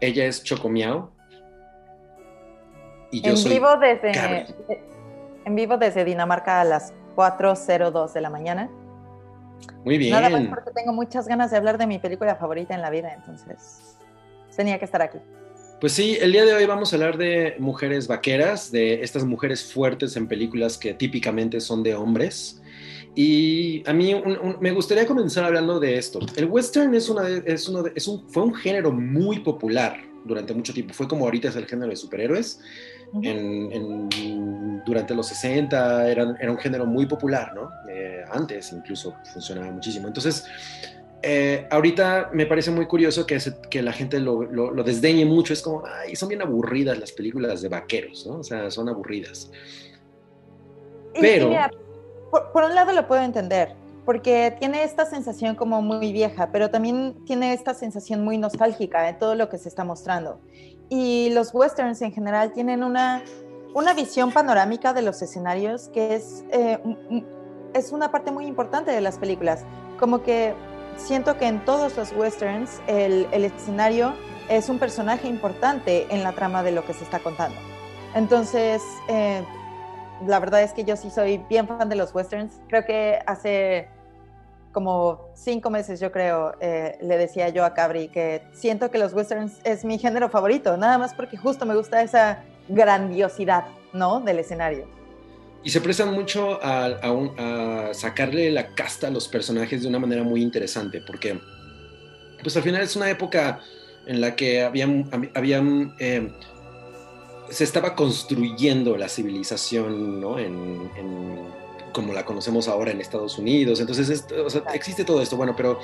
Ella es Chocomiao. Y yo en soy vivo desde Cabri. en vivo desde Dinamarca a las 4:02 de la mañana. Muy bien. Nada más porque tengo muchas ganas de hablar de mi película favorita en la vida, entonces tenía que estar aquí. Pues sí, el día de hoy vamos a hablar de mujeres vaqueras, de estas mujeres fuertes en películas que típicamente son de hombres. Y a mí un- un- me gustaría comenzar hablando de esto. El western es una es uno de- es un, fue un género muy popular durante mucho tiempo. Fue como ahorita es el género de superhéroes. En- en- durante los 60 era, era un género muy popular, ¿no? Eh, antes incluso funcionaba muchísimo. Entonces, eh, ahorita me parece muy curioso que, se- que la gente lo, lo- lo desdeñe mucho. Es como, ay, son bien aburridas las películas de vaqueros, ¿no? O sea, son aburridas. Y- y Pero- mira, por, por un lado lo puedo entender, porque tiene esta sensación como muy vieja, pero también tiene esta sensación muy nostálgica de todo lo que se está mostrando. Y los westerns en general tienen una, una visión panorámica de los escenarios que es, eh, es una parte muy importante de las películas. Como que siento que en todos los westerns el, el escenario es un personaje importante en la trama de lo que se está contando. Entonces, eh, la verdad es que yo sí soy bien fan de los westerns. Creo que hace como cinco meses, yo creo, eh, le decía yo a Cabri que siento que los westerns es mi género favorito, nada más porque justo me gusta esa grandiosidad, ¿no? Del escenario. Y se prestan mucho a, sacarle la casta a los personajes de una manera muy interesante, porque pues al final es una época en la que habían, habían eh, se estaba construyendo la civilización, ¿no? En, en- como la conocemos ahora en Estados Unidos. Entonces, es- o sea, existe todo esto. Bueno, pero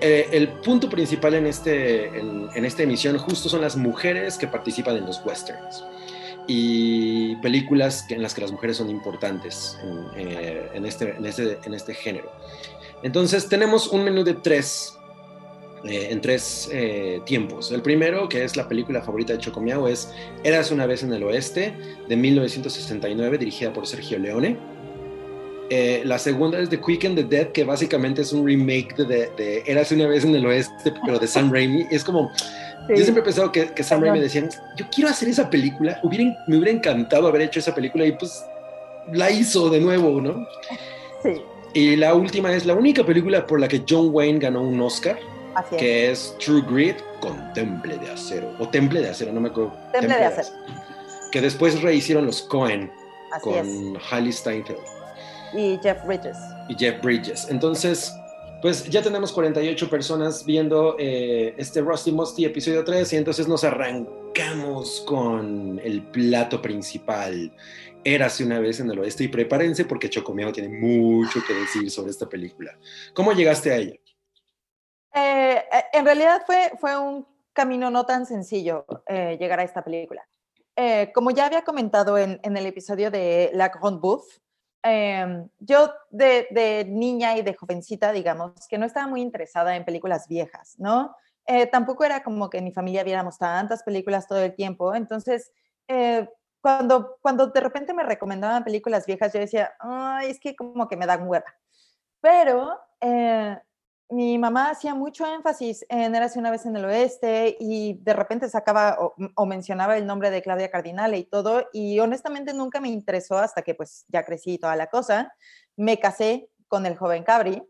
eh, el punto principal en, este, en, en esta emisión justo son las mujeres que participan en los westerns y películas en las que las mujeres son importantes en, eh, este, este, en este género. Entonces tenemos un menú de tres, eh, en tres eh, tiempos. El primero, que es la película favorita de Chocomiao, es Eras una vez en el oeste, de 1969, dirigida por Sergio Leone. Eh, la segunda es The Quick and the Dead, que básicamente es un remake de, de, de Eras una vez en el oeste, pero de Sam Raimi. Es como, yo siempre he pensado que, que Sam Raimi decía, yo quiero hacer esa película, hubiera, me hubiera encantado haber hecho esa película y pues la hizo de nuevo, ¿no? Sí, Y la última es la única película por la que John Wayne ganó un Oscar, así es. que es True Grit con Temple de Acero, o Temple de Acero, no me acuerdo. Temple de Acero. Que después rehicieron los Cohen Así es. con Hailey Steinfeld Y Jeff Bridges. y Jeff Bridges. Entonces, pues ya tenemos 48 personas viendo eh, este Rusty Musty episodio 3 y entonces nos arrancamos con el plato principal. Érase una vez en el oeste y prepárense porque Chocomiao tiene mucho que decir sobre esta película. ¿Cómo llegaste a ella? Eh, en realidad fue, fue un camino no tan sencillo eh, llegar a esta película. Eh, como ya había comentado en, en el episodio de La Grande Bouffe, eh, yo de, de, niña y de jovencita, digamos, que no estaba muy interesada en películas viejas, ¿no? Eh, tampoco era como que en mi familia viéramos tantas películas todo el tiempo, entonces eh, cuando, cuando de repente me recomendaban películas viejas, yo decía, ay, es que como que me dan hueva. Pero eh, mi mamá hacía mucho énfasis en Érase una vez en el oeste y de repente sacaba o, o, mencionaba el nombre de Claudia Cardinale y todo y honestamente nunca me interesó hasta que pues ya crecí y toda la cosa. Me casé con el joven Cabri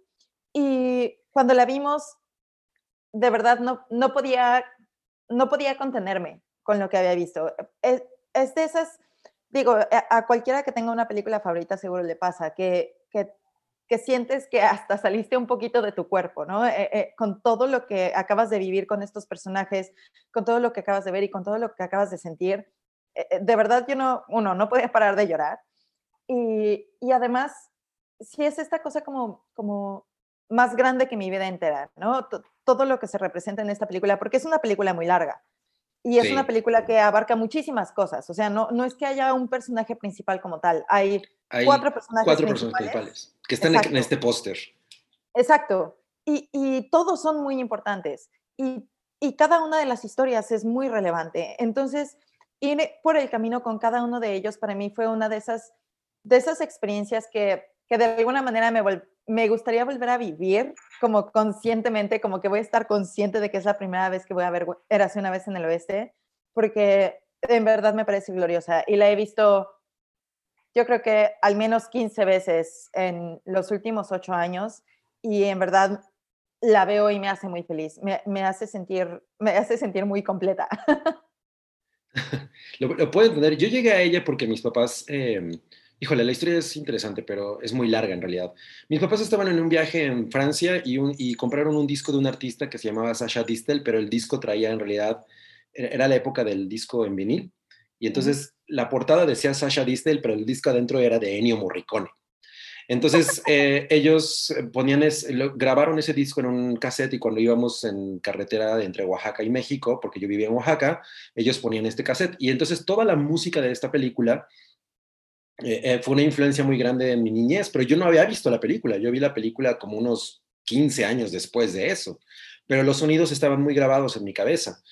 y cuando la vimos, de verdad no, no, podía, no podía contenerme con lo que había visto. Es, es de esas, digo, a, cualquiera que tenga una película favorita seguro le pasa, que que sientes que hasta saliste un poquito de tu cuerpo, ¿no? Eh, eh, con todo lo que acabas de vivir con estos personajes, con todo lo que acabas de ver y con todo lo que acabas de sentir. Eh, de verdad, yo no, uno, no podía parar de llorar. Y, y además, sí es esta cosa como, como más grande que mi vida entera, ¿no? T todo lo que se representa en esta película, porque es una película muy larga. Y es sí. una película que abarca muchísimas cosas. O sea, no, no es que haya un personaje principal como tal. Hay, Hay cuatro personajes cuatro principales. personas principales que están Exacto. en este póster. Exacto. Y, y, todos son muy importantes. Y, y, cada una de las historias es muy relevante. Entonces, ir por el camino con cada uno de ellos para mí fue una de esas, de esas experiencias que, que de alguna manera me, me gustaría volver a vivir como conscientemente, como que voy a estar consciente de que es la primera vez que voy a ver Érase una vez en el oeste, porque en verdad me parece gloriosa y la he visto yo creo que al menos 15 veces en los últimos ocho años y en verdad la veo y me hace muy feliz, me, hace, sentir, me hace sentir muy completa. lo, puedo entender. Yo llegué a ella porque mis papás, em, híjole, la historia es interesante, pero es muy larga en realidad. Mis papás estaban en un viaje en Francia y, y compraron un disco de un artista que se llamaba Sasha Distel, pero el disco traía en realidad, era la época del disco en vinil, y entonces la portada decía Sasha Distel, pero el disco adentro era de Ennio Morricone. Entonces eh, ellos ponían grabaron ese disco en un cassette y cuando íbamos en carretera entre Oaxaca y México, porque yo vivía en Oaxaca, ellos ponían este cassette y entonces toda la música de esta película eh, eh, fue una influencia muy grande en mi niñez, pero yo no había visto la película, yo vi la película como unos 15 años después de eso, pero los sonidos estaban muy grabados en mi cabeza.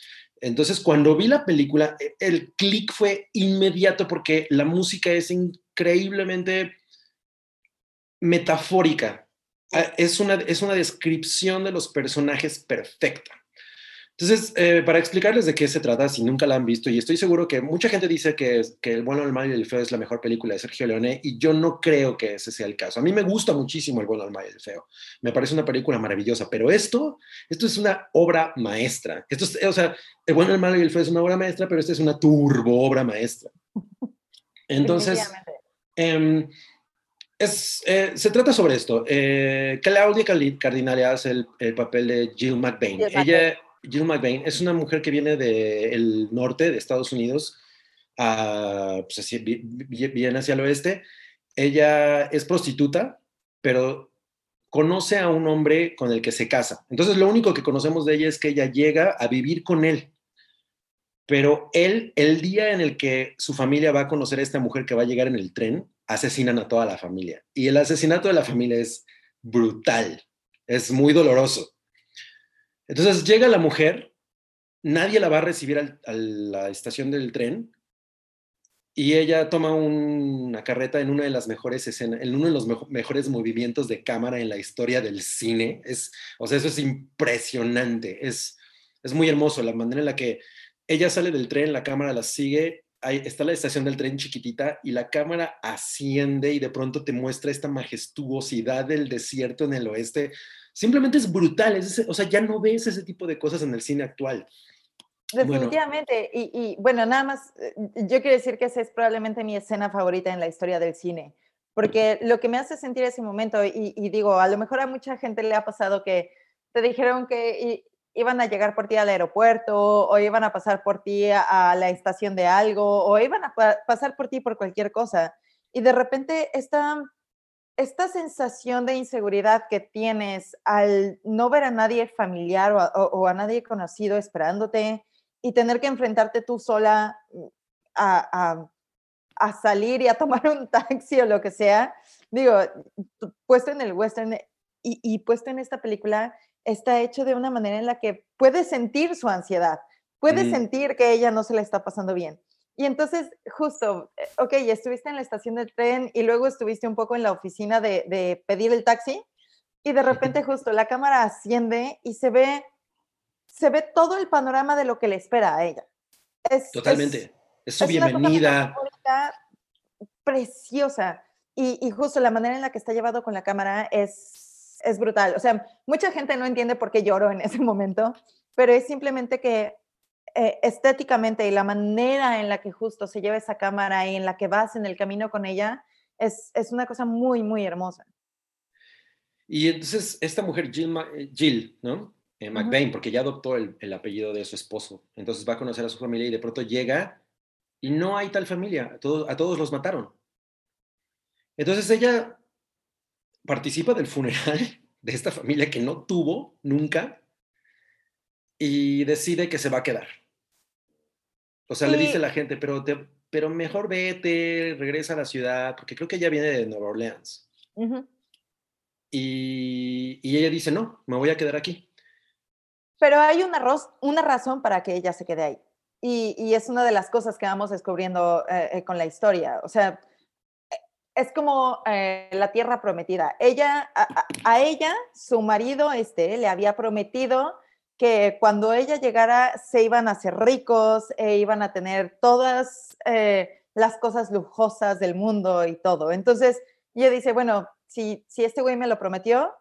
Entonces, cuando vi la película, e, el clic fue inmediato porque la música es increíblemente metafórica. Ah, es una, es una descripción de los personajes perfecta. Entonces, eh, para explicarles de qué se trata, si nunca la han visto, y estoy seguro que mucha gente dice que, que El bueno, el malo y el feo es la mejor película de Sergio Leone, y yo no creo que ese sea el caso. A mí me gusta muchísimo El bueno, el malo y el feo. Me parece una película maravillosa, pero esto, esto es una obra maestra. Esto es, o sea, El bueno, el malo y el feo es una obra maestra, pero esta es una turbo obra maestra. Entonces, eh, es, eh, se trata sobre esto. Eh, Claudia Cardinale hace el, el, papel de Jill McBain. Ella, Jill McBain, es una mujer que viene del norte de Estados Unidos, a, pues así, viene hacia el oeste. Ella es prostituta, pero conoce a un hombre con el que se casa. Entonces lo único que conocemos de ella es que ella llega a vivir con él. Pero él, el día en el que su familia va a conocer a esta mujer que va a llegar en el tren, asesinan a toda la familia. Y el asesinato de la familia es brutal, es muy doloroso. Entonces llega la mujer, nadie la va a recibir a la estación del tren y ella toma una carreta en una de las mejores escenas, en uno de los mejores movimientos de cámara en la historia del cine. Es, o sea, eso es impresionante, es, es muy hermoso la manera en la que ella sale del tren, la cámara la sigue está la estación del tren chiquitita y la cámara asciende y de pronto te muestra esta majestuosidad del desierto en el oeste. Simplemente es brutal, o sea, ya no ves ese tipo de cosas en el cine actual. Definitivamente, y, bueno, nada más, eh, yo quiero decir que esa es probablemente mi escena favorita en la historia del cine, porque lo que me hace sentir ese momento, y, y digo, a lo mejor a mucha gente le ha pasado que te dijeron que iban a llegar por ti al aeropuerto o iban a pasar por ti a, la estación de algo o iban a pasar por ti por cualquier cosa. Y de repente esta, esta sensación de inseguridad que tienes al no ver a nadie familiar o a, nadie conocido esperándote y tener que enfrentarte tú sola mm, a, a, salir y a tomar un taxi o lo que sea, digo, puesto en el western y, y puesto en esta película, está hecho de una manera en la que puede sentir su ansiedad, puede sentir que ella no se le está pasando bien. Y entonces, justo, eh, ok, estuviste en la estación del tren y luego estuviste un poco en la oficina de, pedir el taxi y de repente justo la cámara asciende y se ve, se ve todo el panorama de lo que le espera a ella. Es, Totalmente. Es, su bienvenida. preciosa. Y, y justo la manera en la que está llevado con la cámara es es brutal. O sea, mucha gente no entiende por qué lloro en ese momento, pero es simplemente que eh, estéticamente y la manera en la que justo se lleva esa cámara y en la que vas en el camino con ella es, es una cosa muy, muy hermosa. Y entonces esta mujer, Jill, eh, Jill ¿no? Eh, McBain, porque ya adoptó el, el, apellido de su esposo, entonces va a conocer a su familia y de pronto llega y no hay tal familia, a todos, a todos los mataron. Entonces ella participa del funeral de esta familia que no tuvo nunca y decide que se va a quedar. O sea, le dice a la gente, pero, pero mejor vete, regresa a la ciudad, porque creo que ella viene de Nueva Orleans. y, ella dice, no, me voy a quedar aquí. Pero hay una, una razón para que ella se quede ahí. Y, es una de las cosas que vamos descubriendo eh, eh, con la historia. O sea, es como eh, la tierra prometida. Ella, a, ella, su marido este, le había prometido que cuando ella llegara se iban a hacer ricos e iban a tener todas eh, las cosas lujosas del mundo y todo. Entonces, ella dice, bueno, si, si este güey me lo prometió,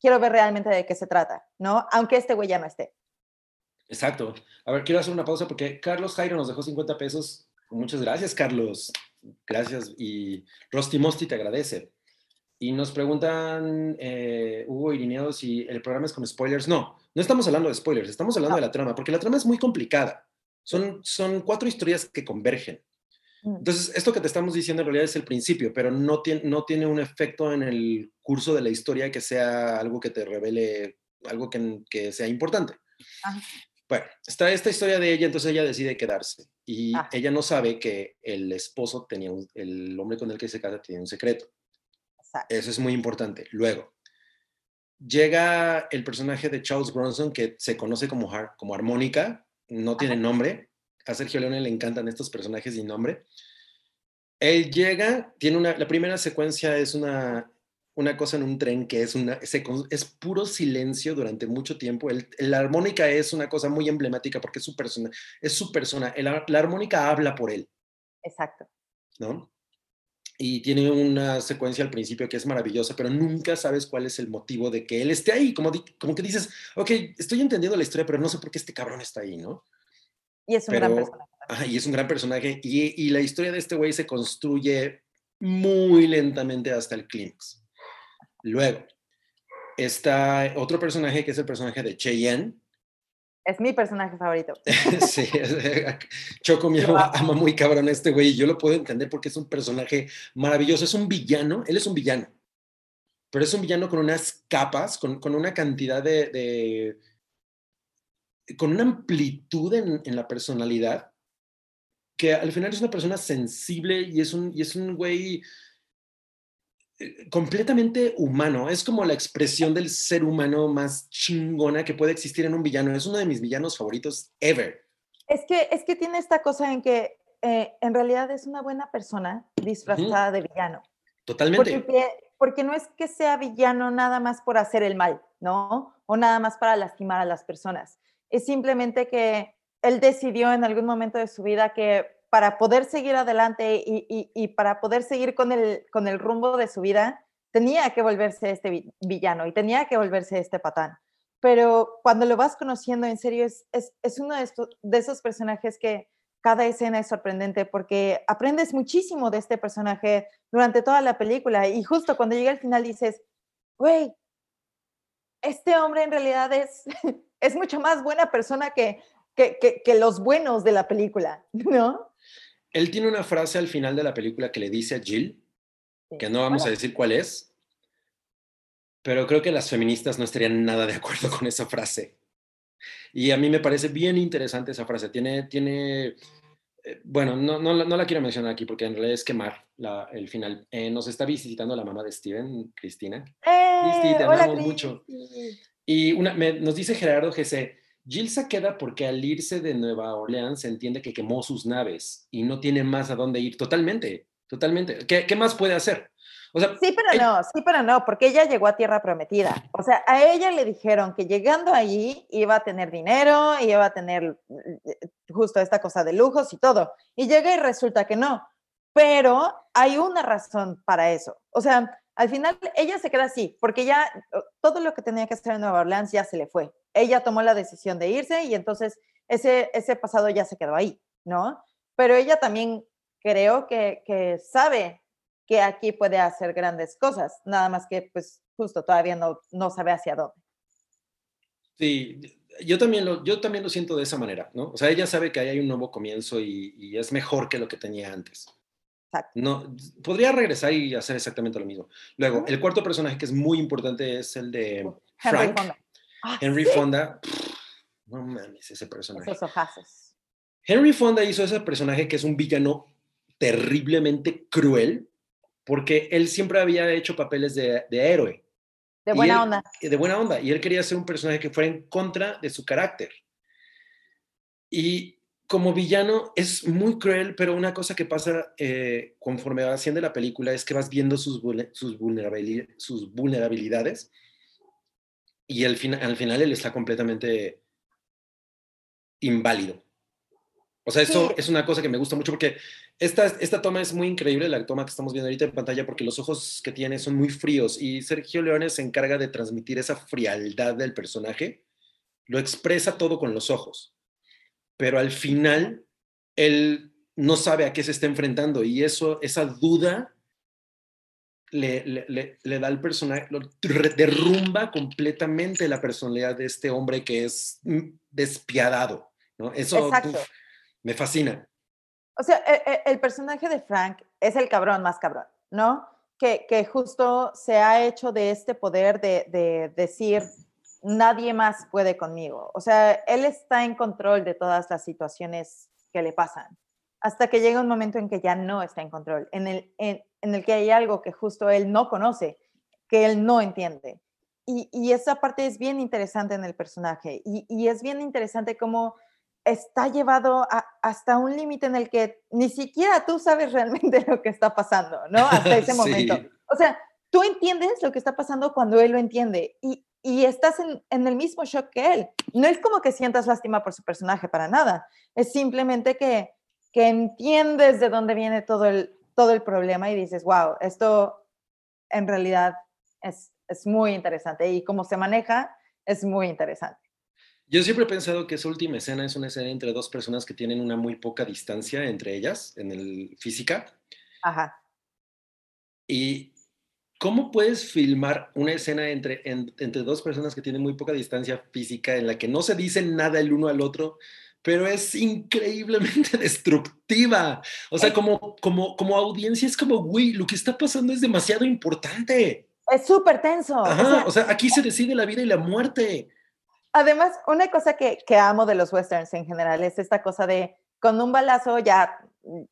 quiero ver realmente de qué se trata, ¿no? Aunque este güey ya no esté. Exacto. A ver, quiero hacer una pausa porque Carlos Jairo nos dejó 50 pesos. Muchas gracias, Carlos. Gracias. Y Rosti Mosti te agradece. Y nos preguntan, eh, Hugo Irineo, si el programa es con spoilers. No, no estamos hablando de spoilers, estamos hablando de la trama, porque la trama es muy complicada. Son, son cuatro historias que convergen. Mm. Entonces, esto que te estamos diciendo en realidad es el principio, pero no tiene, no tiene un efecto en el curso de la historia que sea algo que te revele algo que, que sea importante. Bueno, está esta historia de ella, entonces ella decide quedarse y ah. ella no sabe que el esposo tenía, el hombre con el que se casa tenía un secreto. Eso es muy importante. Luego, llega el personaje de Charles Bronson que se conoce como, como Armónica, no tiene nombre, a Sergio Leone le encantan estos personajes sin nombre. Él llega, tiene una, la primera secuencia es una, una cosa en un tren que es, una, es puro silencio durante mucho tiempo. El, la armónica es una cosa muy emblemática porque es su persona, es su persona. la armónica habla por él. Exacto. ¿No? Y tiene una secuencia al principio que es maravillosa, pero nunca sabes cuál es el motivo de que él esté ahí. Como, como que dices, ok, estoy entendiendo la historia, pero no sé por qué este cabrón está ahí, ¿no? Y es un gran personaje. y es un gran personaje. Y, y la historia de este güey se construye muy lentamente hasta el clímax. Luego, está otro personaje que es el personaje de Cheyenne. Es mi personaje favorito. sí, Choco mi ama, ama muy cabrón a este güey y yo lo puedo entender porque es un personaje maravilloso. Es un villano, él es un villano, pero es un villano con unas capas, con, con una cantidad de con una amplitud en, la personalidad que al final es una persona sensible y es un, y es un güey eh, completamente humano. Es como la expresión del ser humano más chingona que puede existir en un villano. Es uno de mis villanos favoritos ever. Es que, es que tiene esta cosa en que eh, en realidad es una buena persona disfrazada de villano. Totalmente. Porque, porque no es que sea villano nada más por hacer el mal, ¿no? O nada más para lastimar a las personas es simplemente que él decidió en algún momento de su vida que para poder seguir adelante y, para poder seguir con el, con el rumbo de su vida, tenía que volverse este villano y tenía que volverse este patán. Pero cuando lo vas conociendo en serio, es, es, uno de, estos, de esos personajes que cada escena es sorprendente porque aprendes muchísimo de este personaje durante toda la película y justo cuando llega al final dices, güey, este hombre en realidad es, es mucho más buena persona que, que, los buenos de la película, ¿no? Él tiene una frase al final de la película que le dice a Jill, que no vamos a decir cuál es, pero creo que las feministas no estarían nada de acuerdo con esa frase. Y a mí me parece bien interesante esa frase. Tiene, tiene eh, bueno, no, no, no, la quiero mencionar aquí porque en realidad es quemar la, el final. Eh, nos está visitando la mamá de Steven, Cristina. ¡Eh! te amamos mucho. Y una, nos dice Gerardo G.C., Gilsa queda porque al irse de Nueva Orleans se entiende que quemó sus naves y no tiene más a dónde ir. Totalmente, totalmente. ¿Qué, qué más puede hacer? O sea, sí, pero no, sí, pero no, porque ella llegó a Tierra Prometida. O sea, a ella le dijeron que llegando allí iba a tener dinero, iba a tener eh, justo esta cosa de lujos y todo. Y llega y resulta que no. Pero hay una razón para eso. O sea, al final ella se queda así, porque ya todo lo que tenía que hacer en Nueva Orleans ya se le fue. Ella tomó la decisión de irse y entonces ese, ese pasado ya se quedó ahí, ¿no? Pero ella también creo que, que sabe que aquí puede hacer grandes cosas, nada más que pues justo todavía no, no sabe hacia dónde. Sí, yo también, lo, yo también lo siento de esa manera, ¿no? O sea, ella sabe que ahí hay un nuevo comienzo y, y es mejor que lo que tenía antes. No, podría regresar y hacer exactamente lo mismo. Luego, el cuarto personaje que es muy importante es el de Frank. Fonda. Ah, Henry Fonda. no mames, ese personaje. Esos ojazos. Henry Fonda hizo ese personaje que es un villano terriblemente cruel, porque él siempre había hecho papeles de, héroe. De buena onda. De buena onda. Y él quería ser un personaje que fuera en contra de su carácter. Y como villano es muy cruel, pero una cosa que pasa eh, conforme va haciendo la película es que vas viendo sus, sus, sus vulnerabilidades y al, al final él está completamente inválido. O sea, eso es una cosa que me gusta mucho porque esta, esta toma es muy increíble, la toma que estamos viendo ahorita en pantalla, porque los ojos que tiene son muy fríos y Sergio Leone se encarga de transmitir esa frialdad del personaje, lo expresa todo con los ojos pero al final él no sabe a qué se está enfrentando y eso, esa duda le, le, da al personaje, derrumba completamente la personalidad de este hombre que es despiadado, ¿no? Eso me fascina. O sea, e, e, el, personaje de Frank es el cabrón más cabrón, ¿no? Que, que justo se ha hecho de este poder de, de decir, nadie más puede conmigo. O sea, él está en control de todas las situaciones que le pasan, hasta que llega un momento en que ya no está en control, en el, en, el que hay algo que justo él no conoce, que él no entiende. Y, esa parte es bien interesante en el personaje y, es bien interesante cómo está llevado hasta un límite en el que ni siquiera tú sabes realmente lo que está pasando, ¿no? Hasta ese momento. O sea, tú entiendes lo que está pasando cuando él lo entiende y, y estás en, el mismo shock que él. No es como que sientas lástima por su personaje para nada, es simplemente que, que entiendes de dónde viene todo el, todo el problema y dices, wow, esto en realidad es, es muy interesante y cómo se maneja es muy interesante. Yo siempre he pensado que esa última escena es una escena entre dos personas que tienen una muy poca distancia entre ellas en el física. Ajá. Y ¿Cómo puedes filmar una escena entre, entre dos personas que tienen muy poca distancia física en la que no se dicen nada el uno al otro, pero es increíblemente destructiva? O sea, como, como, como audiencia es como, güey, lo que está pasando es demasiado importante. Es súper tenso. o, sea, aquí se decide la vida y la muerte. Además, una cosa que, que amo de los westerns en general es esta cosa de con un balazo ya,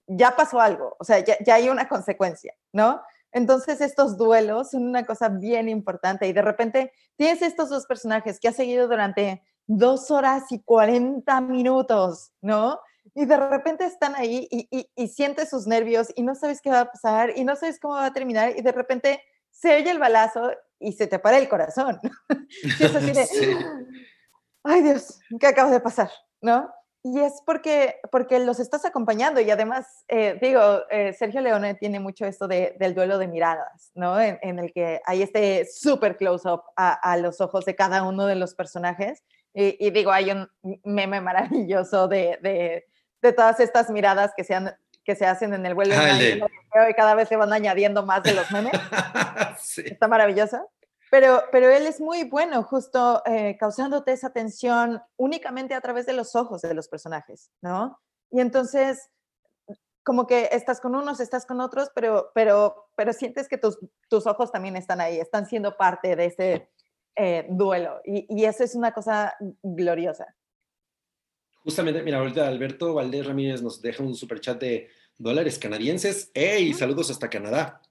ya pasó algo, o sea, ya, ya hay una consecuencia, ¿no? Entonces estos duelos son una cosa bien importante y de repente tienes estos dos personajes que has seguido durante dos horas y 40 minutos, ¿no? Y de repente están ahí y, sientes sus nervios y no sabes qué va a pasar y no sabes cómo va a terminar y de repente se oye el balazo y se te para el corazón. y es así de, ay Dios, ¿qué acaba de pasar? ¿No? Y es porque, porque los estás acompañando y además, eh, digo, eh, Sergio Leone tiene mucho esto de, del duelo de miradas, ¿no? En, el que hay este súper close-up a, los ojos de cada uno de los personajes. Y, digo, hay un meme maravilloso de, de, de, todas estas miradas que se, han, que se hacen en el vuelo de y cada vez se van añadiendo más de los memes. sí. Está maravilloso. Pero, pero él es muy bueno justo eh, causándote esa tensión únicamente a través de los ojos de los personajes, ¿no? Y entonces, como que estás con unos, estás con otros, pero, pero, pero sientes que tus, tus ojos también están ahí, están siendo parte de ese eh, duelo. Y, y eso es una cosa gloriosa. Justamente, mira, ahorita Alberto Valdés Ramírez nos deja un super chat de dólares canadienses. ¡Ey! Saludos hasta Canadá.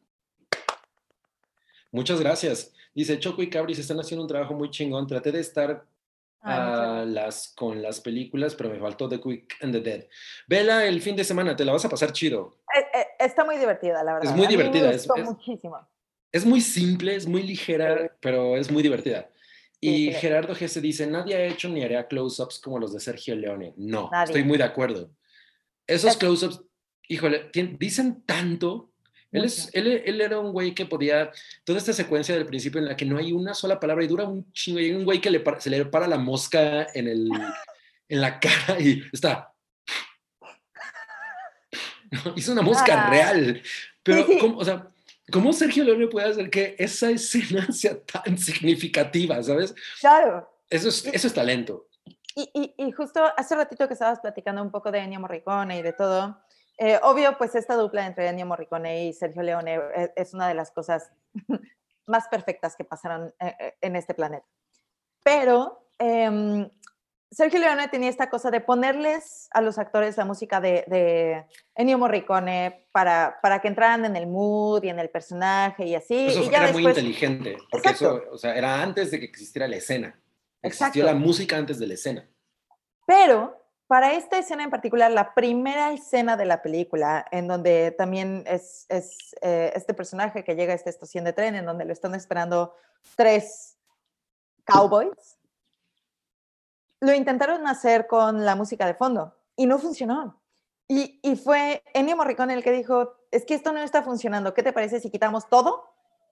Muchas gracias. Dice, Choco y Cabris están haciendo un trabajo muy chingón. Traté de estar a las, con las películas, pero me faltó The Quick and the Dead. Vela el fin de semana, te la vas a pasar chido. Eh, eh, está muy divertida, la verdad. Es muy divertida. es, muchísimo. Es muy simple, es muy ligera, pero es muy divertida. Y Gerardo Gese dice, nadie ha hecho ni hará close-ups como los de Sergio Leone. No, estoy muy de acuerdo. Esos close-ups, híjole, dicen tanto él, es, él, él, era un güey que podía, toda esta secuencia del principio en la que no hay una sola palabra y dura un chingo, y hay un güey que le se le para la mosca en, el, en la cara y está. hizo una mosca ah. real. Pero, ¿cómo, o sea, ¿cómo Sergio Leone puede hacer que esa escena sea tan significativa, sabes? Claro. Eso es, eso es talento. Y, y, y, justo hace ratito que estabas platicando un poco de Ennio Morricone y de todo, eh, obvio, pues esta dupla entre Ennio Morricone y Sergio Leone eh, es, una de las cosas más perfectas que pasaron eh, en este planeta. Pero em, Sergio Leone tenía esta cosa de ponerles a los actores la música de, Ennio Morricone para, para que entraran en el mood y en el personaje y así. Eso y ya era muy inteligente, porque eso, o sea, era antes de que existiera la escena. Existió la música antes de la escena. Pero para esta escena en particular, la primera escena de la película, en donde también es, eh, este personaje que llega a esta estación de tren, en donde lo están esperando tres cowboys, lo intentaron hacer con la música de fondo y no funcionó. Y, y fue Ennio Morricone el que dijo, es que esto no está funcionando, ¿qué te parece si quitamos todo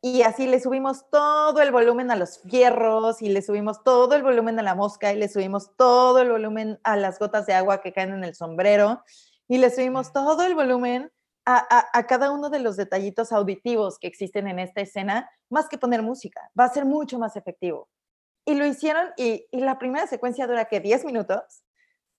y así le subimos todo el volumen a los fierros y le subimos todo el volumen a la mosca y le subimos todo el volumen a las gotas de agua que caen en el sombrero y le subimos todo el volumen a, cada uno de los detallitos auditivos que existen en esta escena, más que poner música. Va a ser mucho más efectivo. Y lo hicieron y, y la primera secuencia dura que 10 minutos,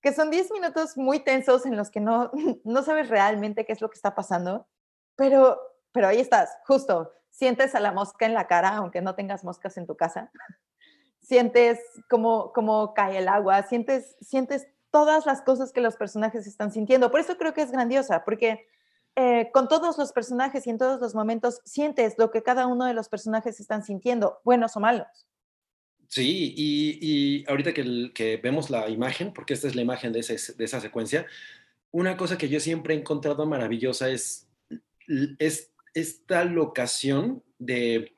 que son 10 minutos muy tensos en los que no, no sabes realmente qué es lo que está pasando, pero, pero ahí estás, justo sientes a la mosca en la cara, aunque no tengas moscas en tu casa, sientes cómo, cómo cae el agua, sientes, sientes todas las cosas que los personajes están sintiendo. Por eso creo que es grandiosa, porque eh, con todos los personajes y en todos los momentos sientes lo que cada uno de los personajes están sintiendo, buenos o malos. Sí, y, ahorita que, que, vemos la imagen, porque esta es la imagen de, de, esa secuencia, una cosa que yo siempre he encontrado maravillosa es, es esta locación de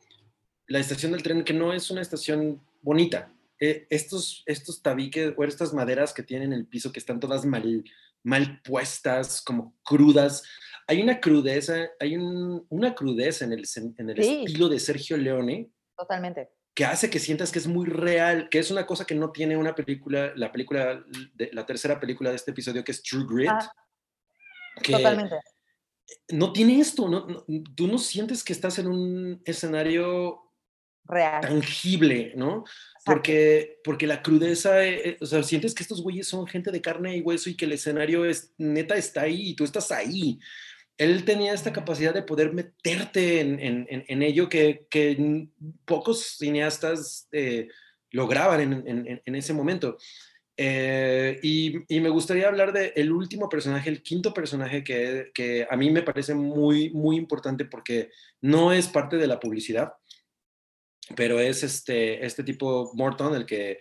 la estación del tren, que no es una estación bonita. Eh, estos, estos tabiques o estas maderas que tienen el piso, que están todas mal, mal puestas, como crudas. Hay una crudeza, hay una crudeza en el, en el estilo de Sergio Leone. Totalmente. Que hace que sientas que es muy real, que es una cosa que no tiene una película, la película, de, la tercera película de este episodio, que es True Grit. Ah, totalmente no tiene esto, no, tú no sientes que estás en un escenario Real. tangible, ¿no? Porque, porque la crudeza, eh, eh, o sea, sientes que estos güeyes son gente de carne y hueso y que el escenario es, neta está ahí y tú estás ahí. Él tenía esta capacidad de poder meterte en, en, en, ello que, que, pocos cineastas eh, lograban en, ese momento. Eh, y, me gustaría hablar del el último personaje, el quinto personaje que, que, a mí me parece muy, muy importante porque no es parte de la publicidad, pero es este, este tipo Morton, el que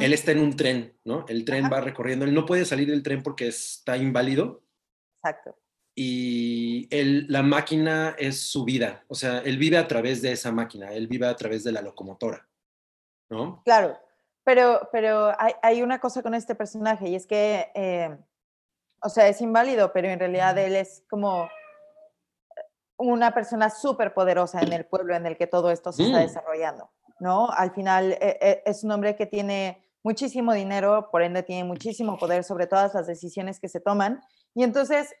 él está en un tren, ¿no? El tren va recorriendo, él no puede salir del tren porque está inválido. Exacto. Y él, la máquina es su vida, o sea, él vive a través de esa máquina, él vive a través de la locomotora, ¿no? Claro, pero, pero hay, una cosa con este personaje y es que, eh, o sea, es inválido, pero en realidad él es como una persona súper poderosa en el pueblo en el que todo esto se está mm. desarrollando, ¿no? Al final eh, eh, es un hombre que tiene muchísimo dinero, por ende tiene muchísimo poder sobre todas las decisiones que se toman. Y entonces,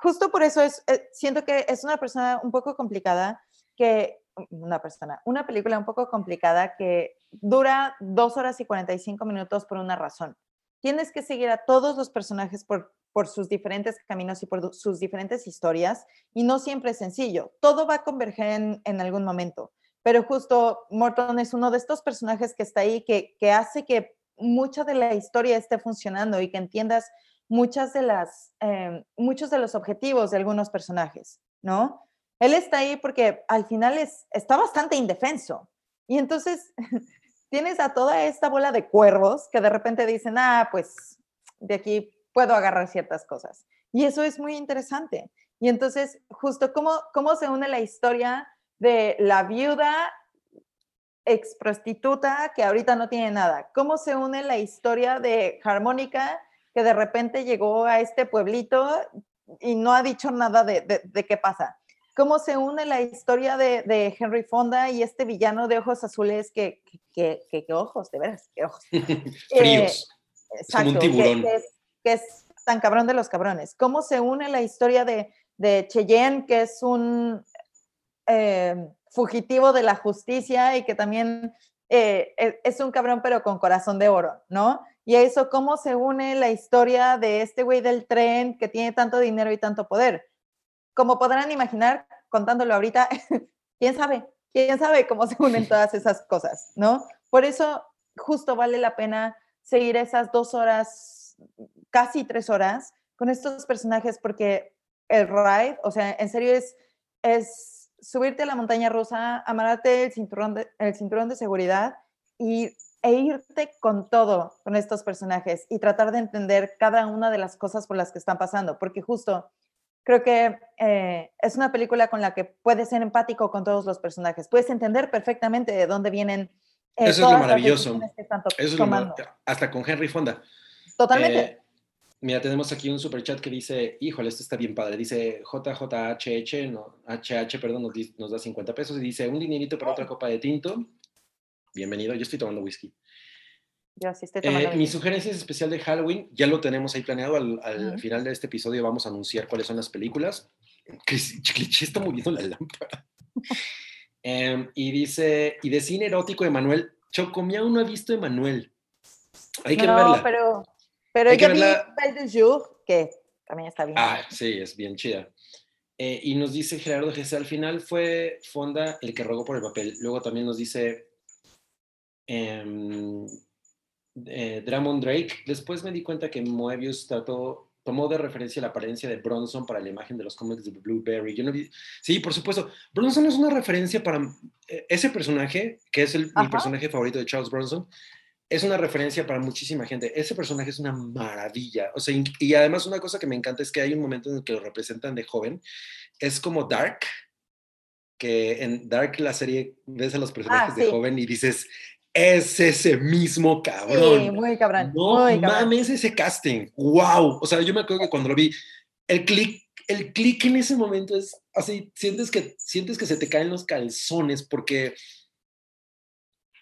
justo por eso es, siento que es una persona un poco complicada que, una persona, una película un poco complicada que dura dos horas y 45 minutos por una razón. Tienes que seguir a todos los personajes por, por sus diferentes caminos y por sus diferentes historias y no siempre es sencillo. Todo va a converger en, en algún momento, pero justo Morton es uno de estos personajes que está ahí que, que hace que mucha de la historia esté funcionando y que entiendas muchas de las, eh, muchos de los objetivos de algunos personajes, ¿no? Él está ahí porque al final es, está bastante indefenso. Y entonces tienes a toda esta bola de cuervos que de repente dicen, ah, pues de aquí puedo agarrar ciertas cosas. Y eso es muy interesante. Y entonces, justo cómo, cómo se une la historia de la viuda ex prostituta que ahorita no tiene nada. ¿Cómo se une la historia de Harmónica que de repente llegó a este pueblito y no ha dicho nada de, de qué pasa? cómo se une la historia de, Henry Fonda y este villano de ojos azules que, que, ojos, de veras, qué ojos. Fríos. exacto, un tiburón. Que, es, tan cabrón de los cabrones. Cómo se une la historia de, de Cheyenne, que es un eh, fugitivo de la justicia y que también eh, es un cabrón pero con corazón de oro, ¿no? Y eso, cómo se une la historia de este güey del tren que tiene tanto dinero y tanto poder como podrán imaginar, contándolo ahorita, quién sabe, quién sabe cómo se unen todas esas cosas, ¿no? Por eso justo vale la pena seguir esas dos horas, casi tres horas, con estos personajes, porque el ride, o sea, en serio es, es subirte a la montaña rusa, amarrarte el cinturón de, el cinturón de seguridad y e irte con todo con estos personajes y tratar de entender cada una de las cosas por las que están pasando, porque justo creo que eh, es una película con la que puedes ser empático con todos los personajes, puedes entender perfectamente de dónde vienen. Eh, Eso es lo maravilloso. Eso es lo hasta con Henry Fonda. Totalmente. Eh, mira, tenemos aquí un super chat que dice, híjole, esto está bien padre. Dice JJHH, no, HH, perdón, nos, nos da 50 pesos y dice, un dinerito para otra copa de tinto bienvenido. Yo estoy tomando whisky. Yo sí estoy tomando eh, mi sugerencia es especial de Halloween, ya lo tenemos ahí planeado. Al, final de este episodio vamos a anunciar cuáles son las películas. Cliché está moviendo la lámpara. Em, y dice, y de cine erótico, Emanuel. Chocomiao no ha visto Emanuel. Hay que no, verla. pero, pero yo vi Belle du Jour, que también está bien. Ah, sí, es bien chida. Eh, y nos dice Gerardo Gese, al final fue Fonda el que rogó por el papel. Luego también nos dice eh, eh, Drake. Después me di cuenta que Moebius trató, tomó de referencia la apariencia de Bronson para la imagen de los cómics de Blueberry. Yo no vi... Sí, por supuesto. Bronson es una referencia para eh, ese personaje, que es el, mi personaje favorito de Charles Bronson. Es una referencia para muchísima gente. Ese personaje es una maravilla. O sea, y además una cosa que me encanta es que hay un momento en el que lo representan de joven. Es como Dark, que en Dark la serie ves a los personajes ah, de joven y dices, es ese mismo cabrón. Sí, muy cabrón. No mames ese casting. Wow. O sea, yo me acuerdo que cuando lo vi, el click, el en ese momento es así, sientes que, sientes que se te caen los calzones porque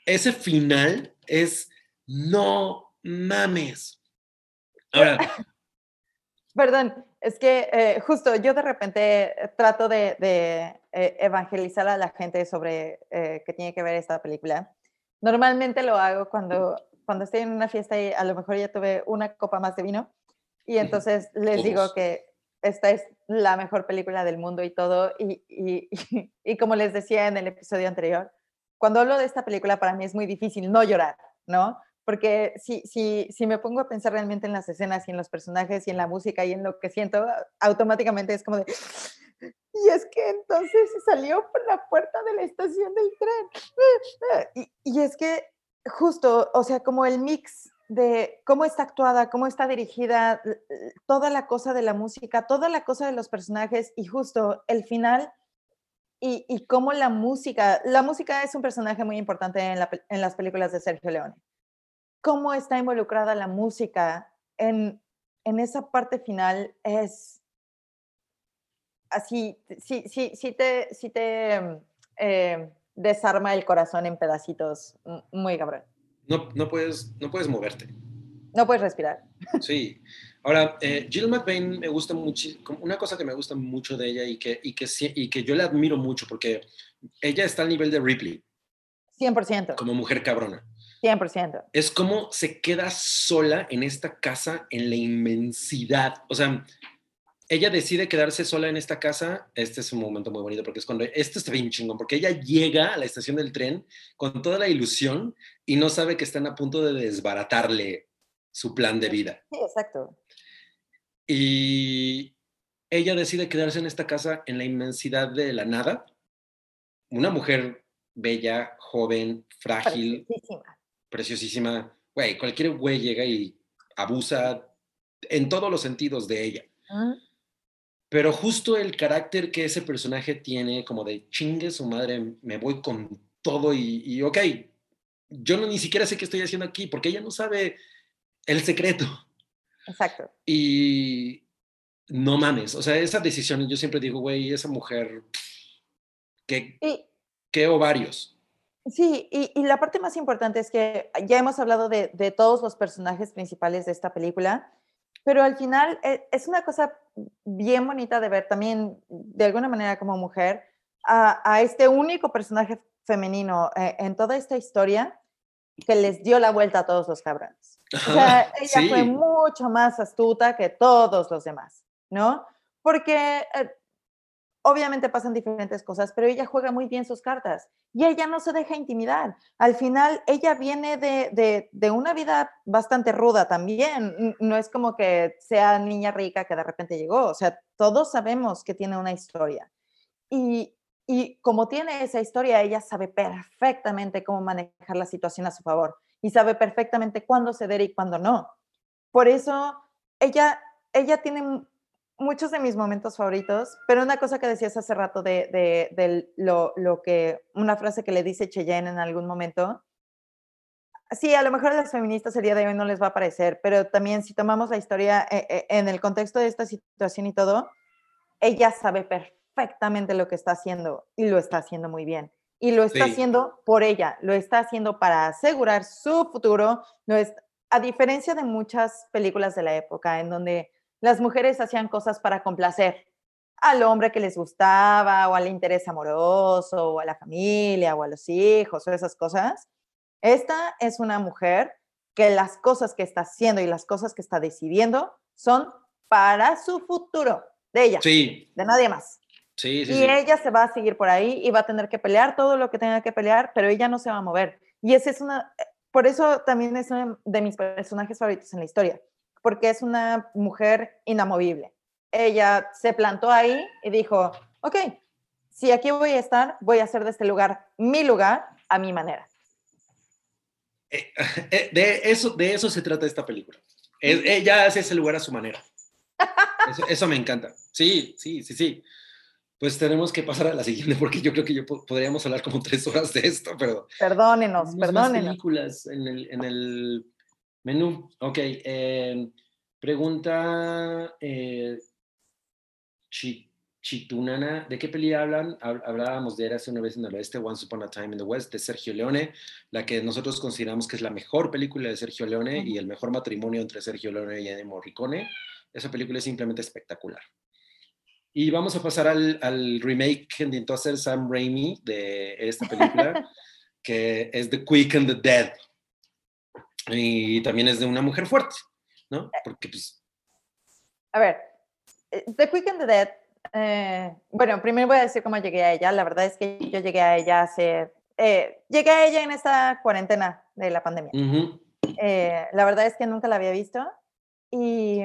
ese final es no mames. Ahora. Perdón, es que eh, justo yo de repente trato de, eh, evangelizar a la gente sobre eh, que tiene que ver esta película Normalmente lo hago cuando, cuando estoy en una fiesta y a lo mejor ya tuve una copa más de vino y entonces les digo que esta es la mejor película del mundo y todo. Y, y, y, como les decía en el episodio anterior, cuando hablo de esta película para mí es muy difícil no llorar, ¿no? Porque si, si, si me pongo a pensar realmente en las escenas y en los personajes y en la música y en lo que siento, automáticamente es como de, y es que entonces salió por la puerta de la estación del tren. Y, es que justo, o sea, como el mix de cómo está actuada, cómo está dirigida, toda la cosa de la música, toda la cosa de los personajes y justo el final y, cómo la música, la música es un personaje muy importante en, en las películas de Sergio Leone. Cómo está involucrada la música en, en esa parte final es así, sí, sí, sí te, sí te mm, eh, desarma el corazón en pedacitos, muy cabrón. No, no, puedes, no puedes moverte. No puedes respirar. Sí. Ahora, eh, Jill McBain me gusta mucho, una cosa que me gusta mucho de ella y que, y que, y que yo le admiro mucho porque ella está al nivel de Ripley. 100%. Como mujer cabrona. 100%. Es como se queda sola en esta casa en la inmensidad. O sea, ella decide quedarse sola en esta casa. Este es un momento muy bonito porque es cuando, este está bien chingón, porque ella llega a la estación del tren con toda la ilusión y no sabe que están a punto de desbaratarle su plan de vida. Sí, exacto. Y ella decide quedarse en esta casa en la inmensidad de la nada. Una mujer bella, joven, frágil, preciosísima. preciosísima. Güey, cualquier güey llega y abusa en todos los sentidos de ella. Pero justo el carácter que ese personaje tiene, como de chingue su madre, me voy con todo y, y ok, yo no, ni siquiera sé qué estoy haciendo aquí, porque ella no sabe el secreto. Exacto. Y no mames, o sea, esa decisión, yo siempre digo, güey, esa mujer, ¿qué, qué ovarios? Sí, y, y, la parte más importante es que ya hemos hablado de, de todos los personajes principales de esta película pero al final eh, es una cosa bien bonita de ver también, de alguna manera como mujer, a, este único personaje femenino eh, en toda esta historia que les dio la vuelta a todos los cabrones. O sea, ella fue mucho más astuta que todos los demás, ¿no? Porque eh, obviamente pasan diferentes cosas, pero ella juega muy bien sus cartas y ella no se deja intimidar. Al final, ella viene de, de, una vida bastante ruda también. No es como que sea niña rica que de repente llegó. O sea, todos sabemos que tiene una historia. Y, y como tiene esa historia, ella sabe perfectamente cómo manejar la situación a su favor. y sabe perfectamente cuándo ceder y cuándo no. Por eso ella, ella tiene muchos de mis momentos favoritos, pero una cosa que decías hace rato de, de, lo, lo, que, una frase que le dice Cheyenne en algún momento, sí, a lo mejor a las feministas el día de hoy no les va a parecer, pero también si tomamos la historia eh, eh, en el contexto de esta situación y todo, ella sabe perfectamente lo que está haciendo y lo está haciendo muy bien. Y lo está haciendo por ella, lo está haciendo para asegurar su futuro, no es, a diferencia de muchas películas de la época en donde las mujeres hacían cosas para complacer al hombre que les gustaba o al interés amoroso o a la familia o a los hijos o esas cosas. Esta es una mujer que las cosas que está haciendo y las cosas que está decidiendo son para su futuro, de ella, sí. de nadie más. Sí, sí, y ella se va a seguir por ahí y va a tener que pelear todo lo que tenga que pelear, pero ella no se va a mover. Y ese es una, por eso también es uno de mis personajes favoritos en la historia, porque es una mujer inamovible. Ella se plantó ahí y dijo, ok, si aquí voy a estar, voy a hacer de este lugar mi lugar a mi manera. Eh, eh, de, eso, de eso se trata esta película. ella hace ese lugar a su manera. Eso, me encanta. Sí, sí, sí, sí. Pues tenemos que pasar a la siguiente porque yo creo que yo podríamos hablar como tres horas de esto, pero... Perdónenos, perdónenos. películas en el, en el menú. Ok, eh, pregunta eh, Chitunana, ¿de qué peli hablan? Hablábamos de hace una vez en el oeste, Once Upon a Time in the West, de Sergio Leone, la que nosotros consideramos que es la mejor película de Sergio Leone y el mejor matrimonio entre Sergio Leone y Ennio Morricone. Esa película es simplemente espectacular. Y vamos a pasar al, al remake que intentó hacer Sam Raimi de esta película, que es The Quick and the Dead. Y también es de una mujer fuerte, ¿no? Porque pues... A ver, eh, The Quick and the Dead eh, bueno, primero voy a decir cómo llegué a ella. La verdad es que yo llegué a ella hace... Eh, llegué a ella en esta cuarentena de la pandemia. Eh, la verdad es que nunca la había visto. Y,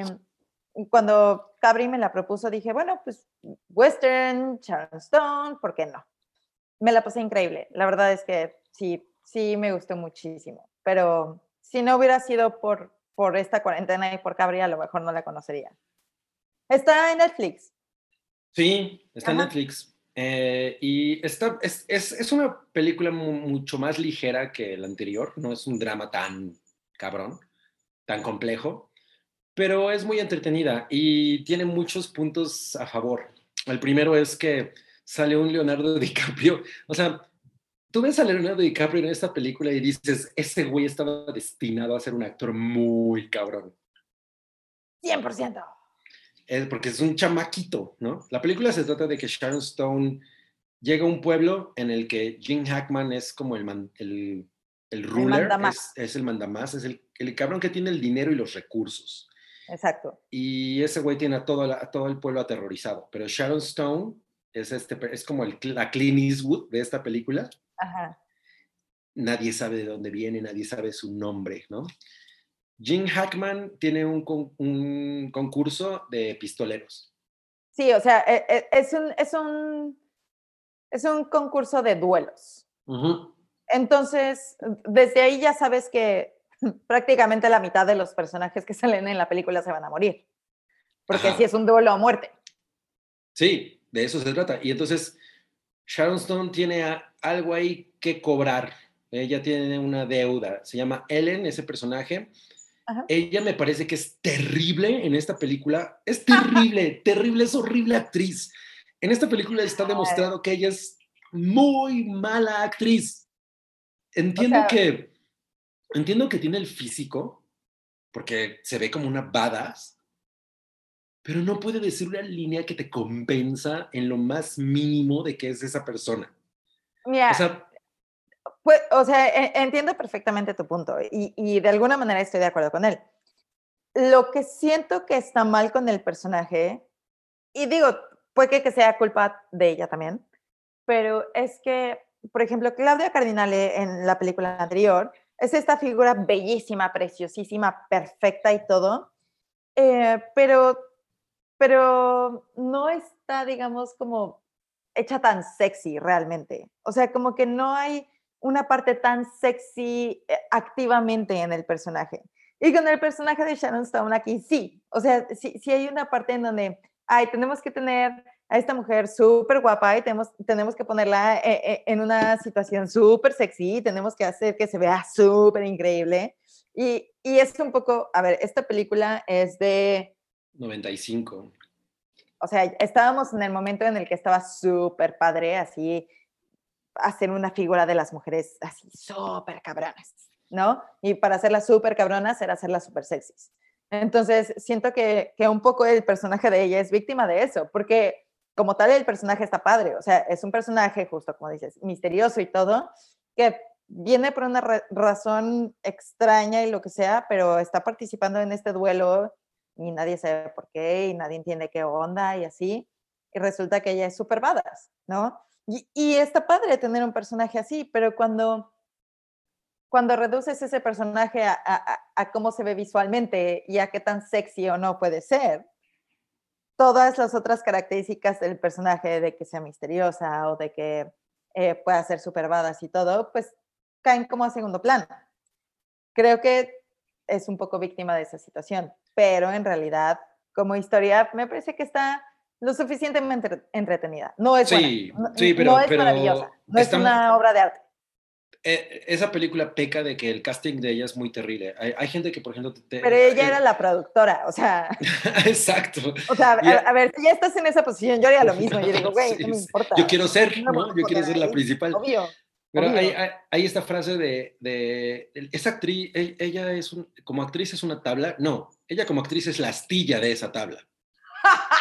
cuando Cabri me la propuso, dije, bueno, pues Western, Charleston, ¿por qué no? Me la pasé increíble. La verdad es que sí, sí me gustó muchísimo. Pero si no hubiera sido por, por esta cuarentena y por Cabri, a lo mejor no la conocería. Está en Netflix. Sí, está en Netflix. Eh, y está, es, es, es, una película mucho más ligera que la anterior, no es un drama tan cabrón, tan complejo, pero es muy entretenida y tiene muchos puntos a favor. El primero es que sale un Leonardo DiCaprio, o sea, tú ves a Leonardo DiCaprio en esta película y dices, ese güey estaba destinado a ser un actor muy cabrón. 100% porque es un chamaquito, ¿no? La película se trata de que Sharon Stone llega a un pueblo en el que Jim Hackman es como el, el, el ruler, es, el mandamás, es el, el, cabrón que tiene el dinero y los recursos. Exacto. Y ese güey tiene a todo, todo el pueblo aterrorizado, pero Sharon Stone es, este, es como el, la Clint Eastwood de esta película. Ajá. Nadie sabe de dónde viene, nadie sabe su nombre, ¿no? Jim Hackman tiene un, concurso de pistoleros. Sí, o sea, e, e, es un, es un, es un concurso de duelos. Entonces, desde ahí ya sabes que prácticamente la mitad de los personajes que salen en la película se van a morir. Porque si es un duelo a muerte. Sí, de eso se trata. Y entonces, Sharon Stone tiene algo ahí que cobrar. Ella tiene una deuda. Se llama Ellen, ese personaje ella me parece que es terrible en esta película. Es terrible, terrible, es horrible actriz. En esta película está demostrado que ella es muy mala actriz. Entiendo que entiendo que tiene el físico porque se ve como una badass, pero no puede decir una línea que te compensa en lo más mínimo de que es esa persona. Mira, o sea, pues, o sea, e, entiendo perfectamente tu punto y, de alguna manera estoy de acuerdo con él. Lo que siento que está mal con el personaje, y digo, puede que sea culpa de ella también, pero es que, por ejemplo, Claudia Cardinale en la película anterior es esta figura bellísima, preciosísima, perfecta y todo, eh, pero, pero no está, digamos, como hecha tan sexy realmente. O sea, como que no hay una parte tan sexy eh, activamente en el personaje. Y con el personaje de Sharon Stone aquí sí, o sea, sí, sí hay una parte en donde, ay, tenemos que tener a esta mujer súper guapa y tenemos, tenemos que ponerla eh, eh, en una situación súper sexy, tenemos que hacer que se vea súper increíble. Y, y es un poco, a ver, esta película es de... 95. O sea, estábamos en el momento en el que estaba súper padre, así, hacer una figura de las mujeres así súper cabronas, ¿no? Y para hacerlas súper cabronas era hacerlas súper sexys. Entonces, siento que, que un poco el personaje de ella es víctima de eso, porque como tal el personaje está padre, o sea, es un personaje justo como dices, misterioso y todo, que viene por una razón extraña y lo que sea, pero está participando en este duelo y nadie sabe por qué y nadie entiende qué onda y así, y resulta que ella es súper badass, ¿no? Y, y, está padre tener un personaje así, pero cuando, cuando reduces ese personaje a, a, a cómo se ve visualmente y a qué tan sexy o no puede ser, todas las otras características del personaje, de que sea misteriosa o de que eh, pueda ser superbadas y todo, pues caen como a segundo plano. Creo que es un poco víctima de esa situación, pero en realidad, como historia, me parece que está lo suficientemente entretenida. No es, sí, buena, sí, pero, no es pero maravillosa, no es una obra de arte. Eh, esa película peca de que el casting de ella es muy terrible. Hay, hay gente que, por ejemplo... Te, Pero ella eh, era la productora, o sea... Exacto. O sea, a, a, ver, si ya estás en esa posición, yo haría lo mismo. Yo digo, güey, sí, no me importa. Yo quiero ser, ¿no? ¿no? Yo quiero ser la principal. Obvio. Pero hay, hay, hay, esta frase de, de, esa actriz, e, ella es un, como actriz es una tabla, no, ella como actriz es la astilla de esa tabla.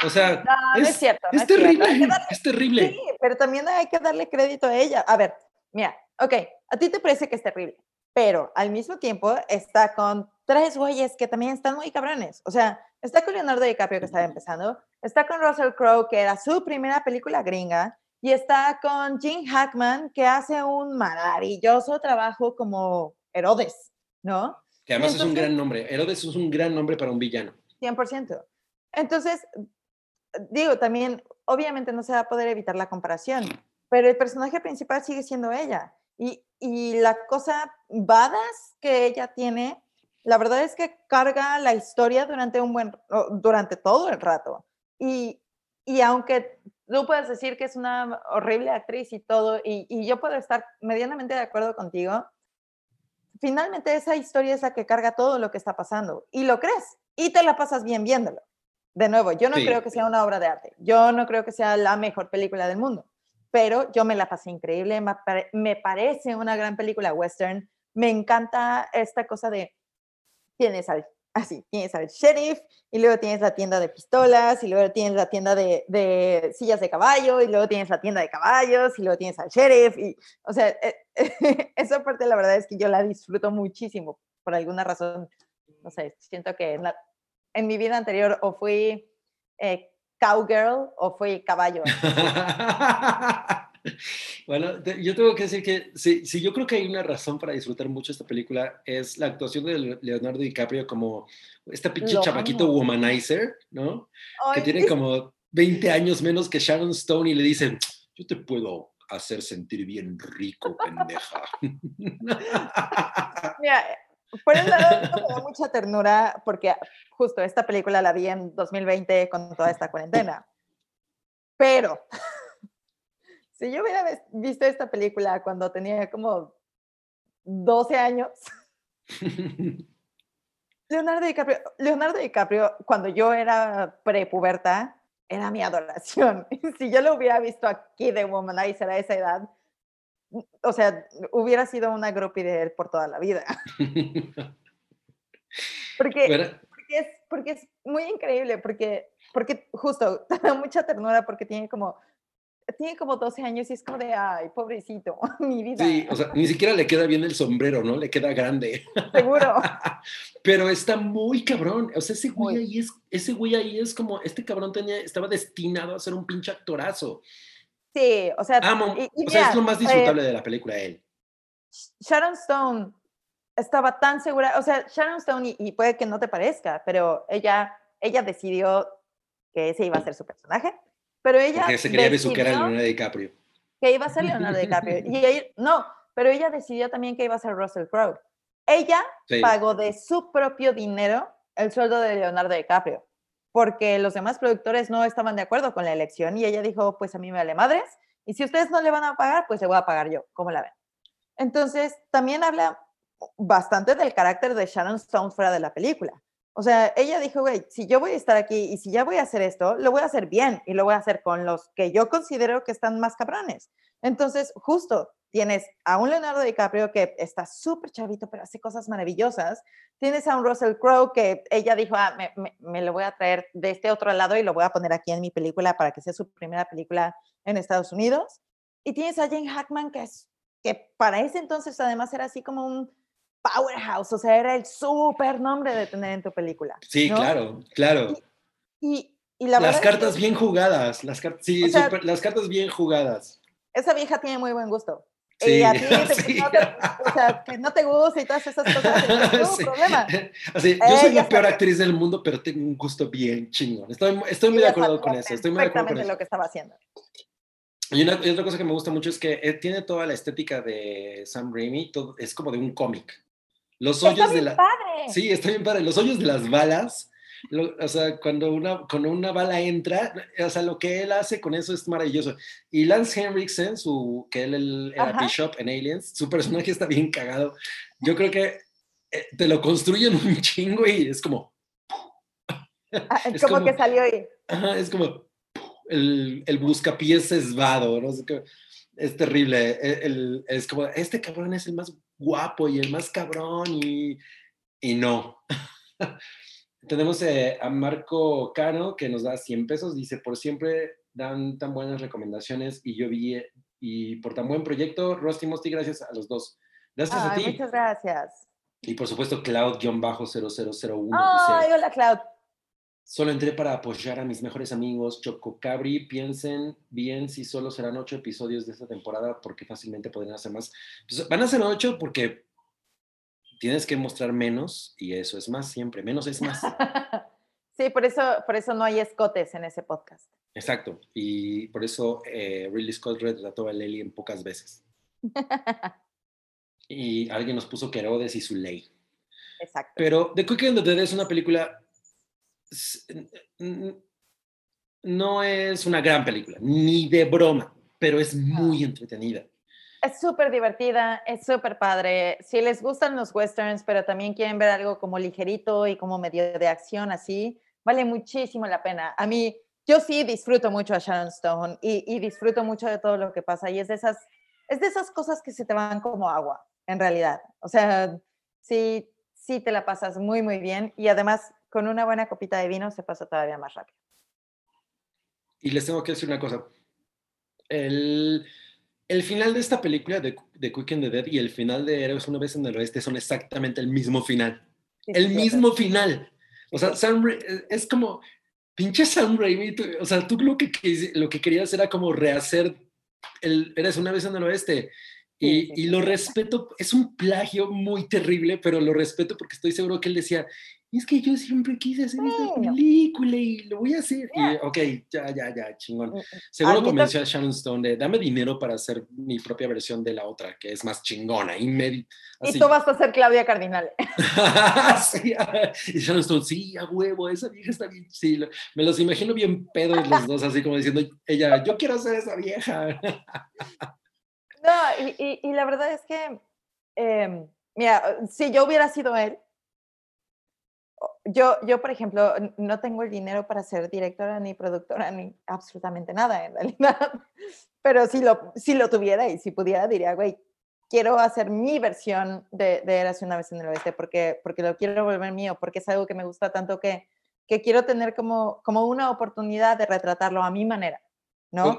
O sea, no, es, no es cierto. Es no terrible, es, darle, es terrible. Sí, pero también hay que darle crédito a ella. A ver, mira, ok, a ti te parece que es terrible, pero al mismo tiempo está con tres güeyes que también están muy cabrones. O sea, está con Leonardo DiCaprio que estaba empezando, está con Russell Crowe que era su primera película gringa y está con Jim Hackman que hace un maravilloso trabajo como Herodes, ¿no? Que además Entonces, es un gran nombre. Herodes es un gran nombre para un villano. 100%. Entonces, digo, también, obviamente no se va a poder evitar la comparación, pero el personaje principal sigue siendo ella. Y, y, la cosa badass que ella tiene, la verdad es que carga la historia durante un buen, durante todo el rato. Y, y aunque tú puedes decir que es una horrible actriz y todo, y, y, yo puedo estar medianamente de acuerdo contigo, finalmente esa historia es la que carga todo lo que está pasando. Y lo crees, y te la pasas bien viéndolo. De nuevo, yo no sí. creo que sea una obra de arte, yo no creo que sea la mejor película del mundo, pero yo me la pasé increíble, me parece una gran película western, me encanta esta cosa de, tienes al, así, tienes al sheriff, y luego tienes la tienda de pistolas, y luego tienes la tienda de, de sillas de caballo, y luego tienes la tienda de caballos, y luego tienes al sheriff, y, o sea, eh, esa parte la verdad es que yo la disfruto muchísimo, por alguna razón, no sé, siento que en, la, en mi vida anterior o fui... Eh, cowgirl o fui caballo. bueno, yo tengo que decir que si, si, yo creo que hay una razón para disfrutar mucho esta película es la actuación de Leonardo DiCaprio como este pinche chamaquito womanizer, ¿no? Ay, que tiene como 20 años menos que Sharon Stone y le dicen, yo te puedo hacer sentir bien rico, pendeja. Mira, por un lado, me da mucha ternura porque justo esta película la vi en 2020 con toda esta cuarentena. Pero si yo hubiera visto esta película cuando tenía como 12 años, Leonardo DiCaprio, Leonardo DiCaprio, cuando yo era prepuberta, era mi adoración. Si yo lo hubiera visto aquí de Womanizer a esa edad, o sea, hubiera sido una groupie de él por toda la vida. Porque, porque, es, porque es muy increíble, porque, porque justo, te da mucha ternura porque tiene como, tiene como 12 años y es como de, ay, pobrecito, mi vida. Sí, o sea, ni siquiera le queda bien el sombrero, ¿no? Le queda grande. Seguro. Pero está muy cabrón. O sea, ese güey ahí es, ese güey ahí es como, este cabrón tenía, estaba destinado a ser un pinche actorazo. Sí, o sea, Amo, y, y o sea, mira, es lo más disfrutable eh, de la película él. Sharon Stone estaba tan segura, o sea, Sharon Stone, y, y, puede que no te parezca, pero ella, ella decidió que ese iba a ser su personaje, pero ella... Porque se quería besuquear a Leonardo DiCaprio. Que iba a ser Leonardo DiCaprio. y ella, no, pero ella decidió también que iba a ser Russell Crowe. Ella pagó de su propio dinero el sueldo de Leonardo DiCaprio, porque los demás productores no estaban de acuerdo con la elección y ella dijo, pues a mí me vale madres, y si ustedes no le van a pagar, pues le voy a pagar yo, ¿cómo la ven? Entonces, también habla bastante del carácter de Sharon Stone fuera de la película. O sea, ella dijo, güey, si yo voy a estar aquí y si ya voy a hacer esto, lo voy a hacer bien y lo voy a hacer con los que yo considero que están más cabrones. Entonces, justo tienes a un Leonardo DiCaprio que está súper chavito, pero hace cosas maravillosas. Tienes a un Russell Crowe que ella dijo, ah, me, lo voy a traer de este otro lado y lo voy a poner aquí en mi película para que sea su primera película en Estados Unidos. Y tienes a Jane Hackman, que, es, que para ese entonces además era así como un powerhouse, o sea, era el súper nombre de tener en tu película. Sí, claro, claro. Y, y, las cartas bien jugadas, las, sí, las cartas bien jugadas. Esa vieja tiene muy buen gusto. Sí, y a ti, sí. no te, o sea, que no te gusta y todas esas cosas, no sí. problema. Así, yo soy la peor actriz del mundo, pero tengo un gusto bien chingón. Estoy, estoy muy de acuerdo con eso. Estoy muy de acuerdo con eso. lo que estaba haciendo. Y, una, y, otra cosa que me gusta mucho es que eh, tiene toda la estética de Sam Raimi, todo, es como de un cómic. Los hoyos de la... Padre. Sí, está bien padre. Los hoyos de las balas o sea, cuando una, cuando una bala entra, o sea, lo que él hace con eso es maravilloso. Y Lance Henriksen, su, que él era Bishop en Aliens, su personaje está bien cagado. Yo creo que eh, te lo construyen un chingo y es como... Ah, es, como, que salió ahí. es como el, el buscapiés esvado, ¿no? Es, terrible. E, es como, este cabrón es el más guapo y el más cabrón y, y no. Tenemos eh, a Marco Cano que nos da 100 pesos. Dice, por siempre dan tan buenas recomendaciones y yo vi, y por tan buen proyecto, Rusty Mosti, gracias a los dos. Gracias a ti. Muchas gracias. Y por supuesto, Cloud-0001. Ay, hola, Cloud. Solo entré para apoyar a mis mejores amigos Choco Cabri. Piensen bien si solo serán ocho episodios de esta temporada, porque fácilmente podrían hacer más. Pues, van a ser ocho porque tienes que mostrar menos y eso es más siempre. Menos es más. sí, por eso, por eso no hay escotes en ese podcast. Exacto. Y por eso eh, Ridley Scott retrató a en pocas veces. y alguien nos puso que Herodes y su ley. Exacto. Pero The Quick and the Dead es una película. No es una gran película, ni de broma, pero es muy entretenida es súper divertida, es súper padre. Si les gustan los westerns, pero también quieren ver algo como ligerito y como medio de acción así, vale muchísimo la pena. A mí, yo sí disfruto mucho a Sharon Stone y, disfruto mucho de todo lo que pasa y es de esas, es de esas cosas que se te van como agua, en realidad. O sea, sí, sí te la pasas muy, muy bien y además con una buena copita de vino se pasa todavía más rápido. Y les tengo que decir una cosa. El el final de esta película de, de, Quick and the Dead y el final de Héroes una vez en el oeste son exactamente el mismo final. el mismo final. O sea, Sam, es como, pinche Sam Raimi, o sea, tú lo que, lo que querías era como rehacer el Eres una vez en el oeste. Y, y, lo respeto, es un plagio muy terrible, pero lo respeto porque estoy seguro que él decía, es que yo siempre quise hacer esta película y lo voy a hacer. Y, ok, ya, ya, ya, chingón. Mm, mm. Seguro convenció a Sharon Stone de dame dinero para hacer mi propia versión de la otra, que es más chingona. Y, me, y tú vas a ser Claudia Cardinal. sí, y Sharon Stone, sí, a huevo, esa vieja está bien. Sí, me los imagino bien pedos los dos, así como diciendo, ella, yo quiero ser esa vieja. no, y, y, la verdad es que, eh, mira, si yo hubiera sido él, yo, yo, por ejemplo, no tengo el dinero para ser directora ni productora ni absolutamente nada en realidad, pero si lo, si lo tuviera y si pudiera, diría, güey, quiero hacer mi versión de, de Érase una vez en el oeste porque, porque lo quiero volver mío, porque es algo que me gusta tanto que, que quiero tener como, como una oportunidad de retratarlo a mi manera.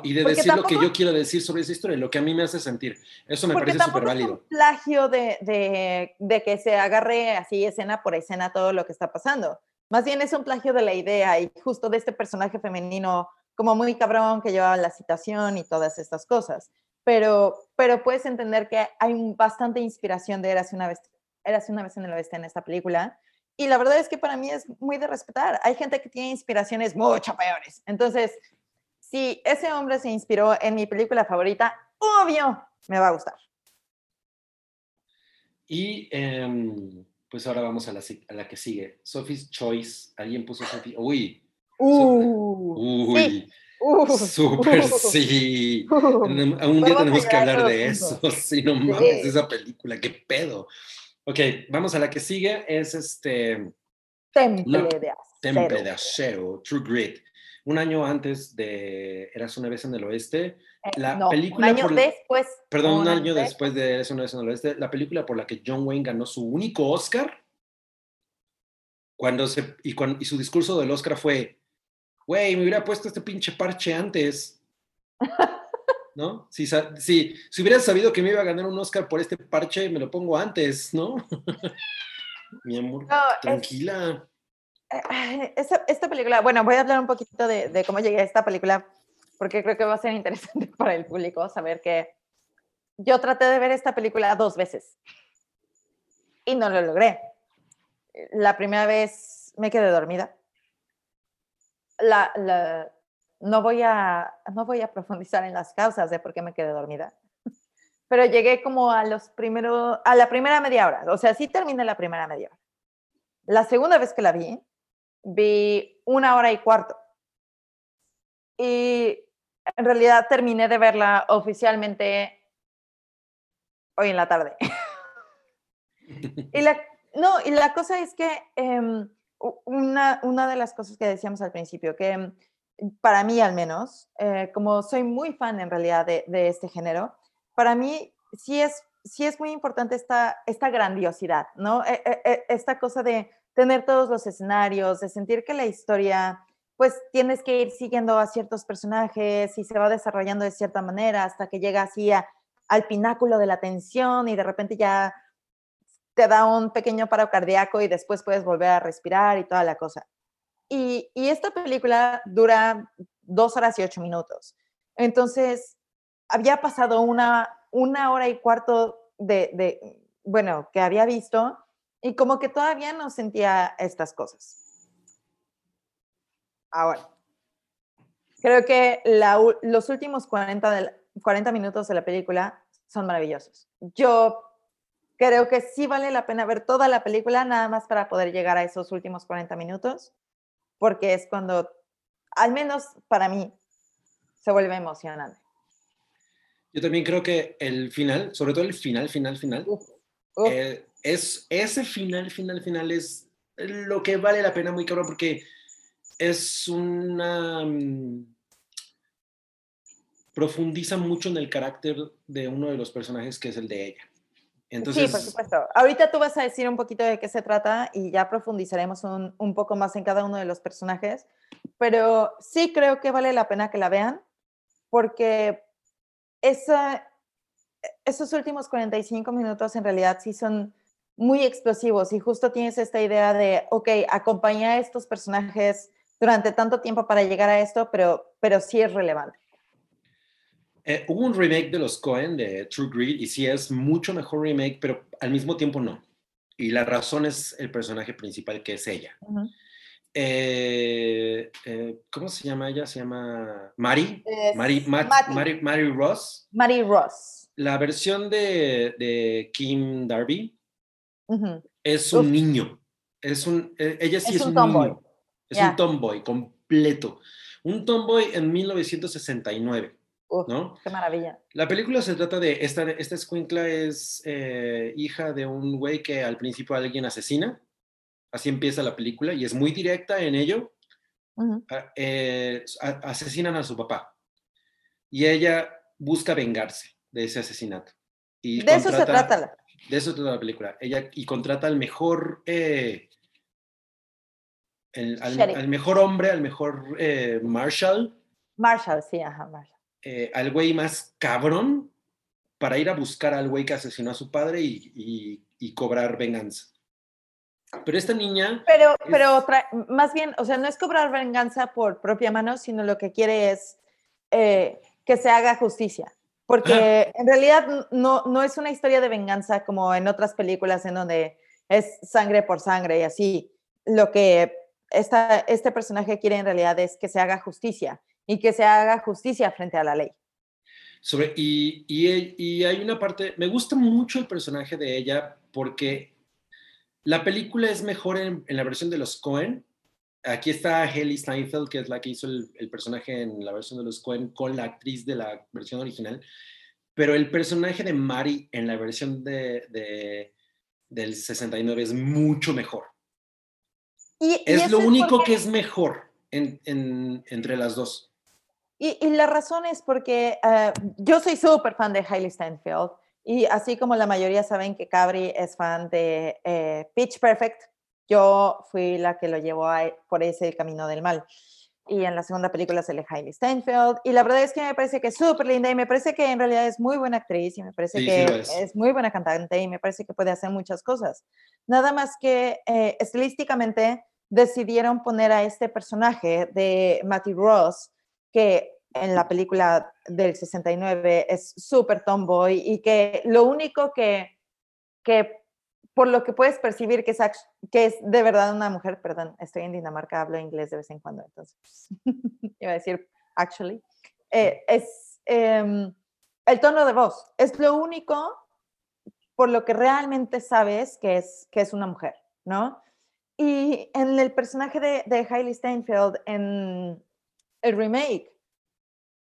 Y de decir lo que yo quiero decir sobre esa historia, lo que a mí me hace sentir. Eso me parece súper válido. Es un plagio de, de, de, que se agarre así escena por escena todo lo que está pasando. Más bien es un plagio de la idea y justo de este personaje femenino como muy cabrón que llevaba la citación y todas estas cosas. Pero, pero puedes entender que hay bastante inspiración de Érase una vez, Érase una vez en el oeste en esta película. Y la verdad es que para mí es muy de respetar. Hay gente que tiene inspiraciones mucho peores. Entonces, si ese hombre se inspiró en mi película favorita, obvio, me va a gustar. Y em, pues ahora vamos a la, a la, que sigue. Sophie's Choice. Alguien puso Sophie. Uy. Uh, uy. Uh, Súper sí. Uh, un día tenemos que hablar de eso. Sí, no mames, esa película, qué pedo. Ok, vamos a la que sigue. Es este. Temple de Acero. Temple de Acero, True Grit. Un año antes de Eras una vez en el oeste. Eh, la película. Un año después. Perdón, un año después de Eras una vez en el oeste. La película por la que John Wayne ganó su único Oscar. Cuando se, y, cuando, y su discurso del Oscar fue güey, me hubiera puesto este pinche parche antes. ¿No? Si, si, si hubiera sabido que me iba a ganar un Oscar por este parche, me lo pongo antes, ¿no? Mi amor, tranquila. esta, película, bueno, voy a hablar un poquito de, de, cómo llegué a esta película, porque creo que va a ser interesante para el público saber que yo traté de ver esta película dos veces y no lo logré. La primera vez me quedé dormida la, no, voy a, no voy a profundizar en las causas de por qué me quedé dormida, pero llegué como a los primeros, a la primera media hora, o sea, sí terminé la primera media hora. La segunda vez que la vi, vi una hora y cuarto. Y en realidad terminé de verla oficialmente hoy en la tarde. y la, no, y la cosa es que em, una, una de las cosas que decíamos al principio, que mm, para mí al menos, eh, como soy muy fan en realidad de, de, este género, para mí sí es, sí es muy importante esta, esta grandiosidad, ¿no? E, e, e, esta cosa de tener todos los escenarios, de sentir que la historia, pues tienes que ir siguiendo a ciertos personajes y se va desarrollando de cierta manera hasta que llega así al pináculo de la tensión y de repente ya te da un pequeño paro cardíaco y después puedes volver a respirar y toda la cosa. Y, esta película dura dos horas y ocho minutos. Entonces, había pasado una, una hora y cuarto de, bueno, que había visto y como que todavía no sentía estas cosas. Ahora, creo que los últimos 40, 40 minutos de la película son maravillosos. Yo creo que sí vale la pena ver toda la película nada más para poder llegar a esos últimos 40 minutos, porque es cuando, al menos para mí, se vuelve emocionante. Yo también creo que el final, sobre todo el final, final, final, eh, es ese final, final, final es lo que vale la pena muy cabrón porque es una... Mm, profundiza mucho en el carácter de uno de los personajes que es el de ella sí, por supuesto. Ahorita tú vas a decir un poquito de qué se trata y ya profundizaremos un, un, poco más en cada uno de los personajes, pero sí creo que vale la pena que la vean porque esa, esos últimos 45 minutos en realidad sí son muy explosivos y justo tienes esta idea de, ok, acompañar a estos personajes durante tanto tiempo para llegar a esto, pero, pero sí es relevante. Eh, hubo un remake de los Cohen de True Greed y sí es mucho mejor remake, pero al mismo tiempo no. Y la razón es el personaje principal que es ella. Eh, eh, ¿Cómo se llama ella? Se llama Mari. Mari, Mari, Ross. Mari Ross. La versión de, Kim Darby es un niño. Es un, ella sí es, un, niño. Es un tomboy completo. Un tomboy en 1969. ¿no? Qué maravilla. La película se trata de, esta, esta escuincla es eh, hija de un güey que al principio alguien asesina, así empieza la película y es muy directa en ello. Ah, eh, asesinan a su papá y ella busca vengarse de ese asesinato. Y de eso se trata. De eso trata la película. Ella y contrata al mejor, eh, al, mejor hombre, al mejor Marshall. Marshall, sí, ajá, Marshall eh, al güey más cabrón para ir a buscar al güey que asesinó a su padre y, cobrar venganza. Pero esta niña... Pero, pero más bien, o sea, no es cobrar venganza por propia mano, sino lo que quiere es eh, que se haga justicia. Porque en realidad no, no es una historia de venganza como en otras películas en donde es sangre por sangre y así. Lo que esta, este personaje quiere en realidad es que se haga justicia y que se haga justicia frente a la ley. Sobre, y, y, y, hay una parte, me gusta mucho el personaje de ella porque la película es mejor en, la versión de los Cohen. Aquí está Haley Steinfeld, que es la que hizo el, personaje en la versión de los Cohen con la actriz de la versión original. Pero el personaje de Mari en la versión de, del 69 es mucho mejor. Y, es lo único que es mejor entre las dos. Y, la razón es porque eh, yo soy súper fan de Hailey Steinfeld y así como la mayoría saben que Cabri es fan de eh, Pitch Perfect, yo fui la que lo llevó por ese camino del mal. Y en la segunda película sale Hailey Steinfeld. Y la verdad es que me parece que es súper linda y me parece que en realidad es muy buena actriz y me parece que es. muy buena cantante y me parece que puede hacer muchas cosas. Nada más que eh, estilísticamente decidieron poner a este personaje de Matty Ross, que en la película del 69 es súper tomboy y que lo único que, que por lo que puedes percibir que es, que es de verdad una mujer, perdón, estoy en Dinamarca, hablo inglés de vez en cuando, entonces iba a decir actually, eh, es em, el tono de voz, es lo único por lo que realmente sabes que es, que es una mujer, ¿no? Y en el personaje de, de Hailey Steinfeld en el remake,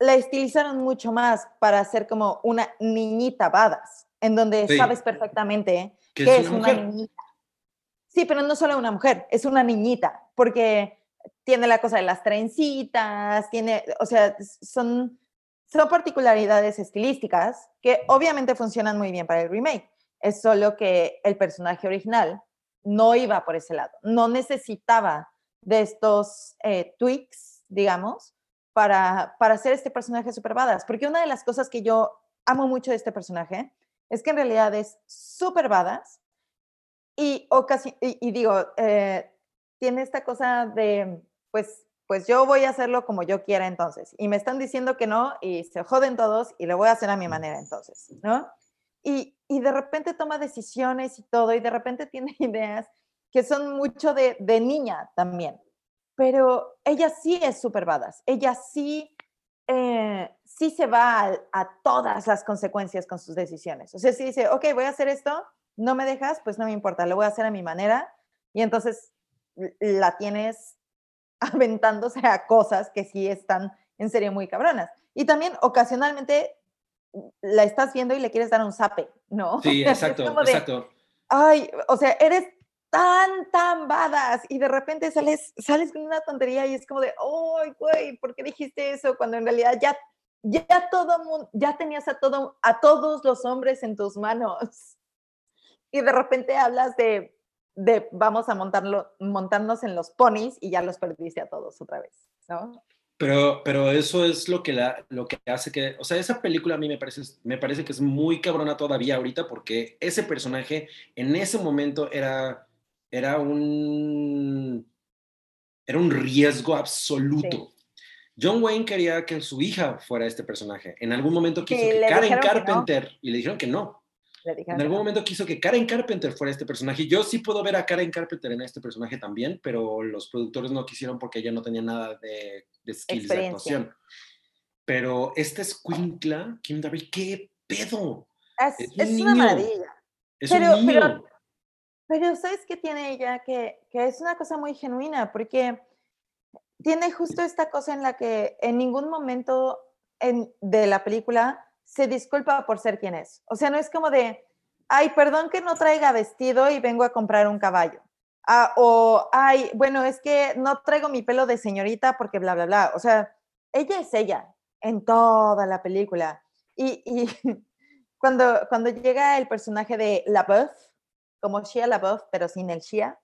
la estilizaron mucho más para ser como una niñita badass, en donde sabes perfectamente que es, una, niñita. Sí, pero no solo una mujer, es una niñita, porque tiene la cosa de las trencitas, tiene, o sea, son, son particularidades estilísticas que obviamente funcionan muy bien para el remake. Es solo que el personaje original no iba por ese lado, no necesitaba de estos eh, tweaks, digamos, para, para hacer este personaje super badass. Porque una de las cosas que yo amo mucho de este personaje es que en realidad es super badass y, y, digo, eh, tiene esta cosa de, pues, pues yo voy a hacerlo como yo quiera entonces. Y me están diciendo que no y se joden todos y lo voy a hacer a mi manera entonces, ¿no? Y, y de repente toma decisiones y todo y de repente tiene ideas que son mucho de, de niña también pero ella sí es súper badass, ella sí, eh, sí se va a, todas las consecuencias con sus decisiones. O sea, si dice, ok, voy a hacer esto, no me dejas, pues no me importa, lo voy a hacer a mi manera, y entonces la tienes aventándose a cosas que sí están en serio muy cabronas. Y también ocasionalmente la estás viendo y le quieres dar un zape, ¿no? Sí, exacto, exacto. Ay, o sea, eres tan, tan badass y de repente sales, sales con una tontería y es como de, ¡ay, güey! ¿Por qué dijiste eso? Cuando en realidad ya, ya todo ya tenías a, todo, a todos los hombres en tus manos. Y de repente hablas de, de vamos a montarlo, montarnos en los ponis y ya los perdiste a todos otra vez, ¿no? Pero, pero eso es lo que, la, lo que hace que, o sea, esa película a mí me parece, me parece que es muy cabrona todavía ahorita porque ese personaje en ese momento era era un, era un riesgo absoluto. John Wayne quería que su hija fuera este personaje. En algún momento quiso que Karen Carpenter, y le dijeron que no. En algún momento quiso que Karen Carpenter fuera este personaje. Yo sí puedo ver a Karen Carpenter en este personaje también, pero los productores no quisieron porque ella no tenía nada de, de skills de actuación. Pero este es Quinkla, Kim David, ¿qué pedo? Es, una maravilla. Es un niño. Pero ¿sabes qué tiene ella? Que, que es una cosa muy genuina, porque tiene justo esta cosa en la que en ningún momento en, de la película se disculpa por ser quien es. O sea, no es como de, ay, perdón que no traiga vestido y vengo a comprar un caballo. Ah, o, ay, bueno, es que no traigo mi pelo de señorita porque bla, bla, bla. O sea, ella es ella en toda la película. Y, y cuando, cuando llega el personaje de La Boeuf, como Shia LaBeouf, pero sin el Shia.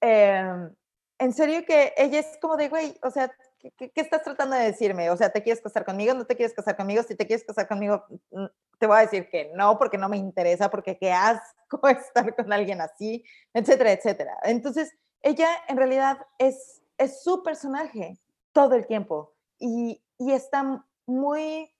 Em, en serio que ella es como de, güey, o sea, ¿qué, estás tratando de decirme? O sea, ¿te quieres casar conmigo? ¿No te quieres casar conmigo? Si te quieres casar conmigo, mm, te voy a decir que no, porque no me interesa, porque qué asco estar con alguien así, etcétera, etcétera. Entonces, ella en realidad es, es su personaje todo el tiempo y, y está muy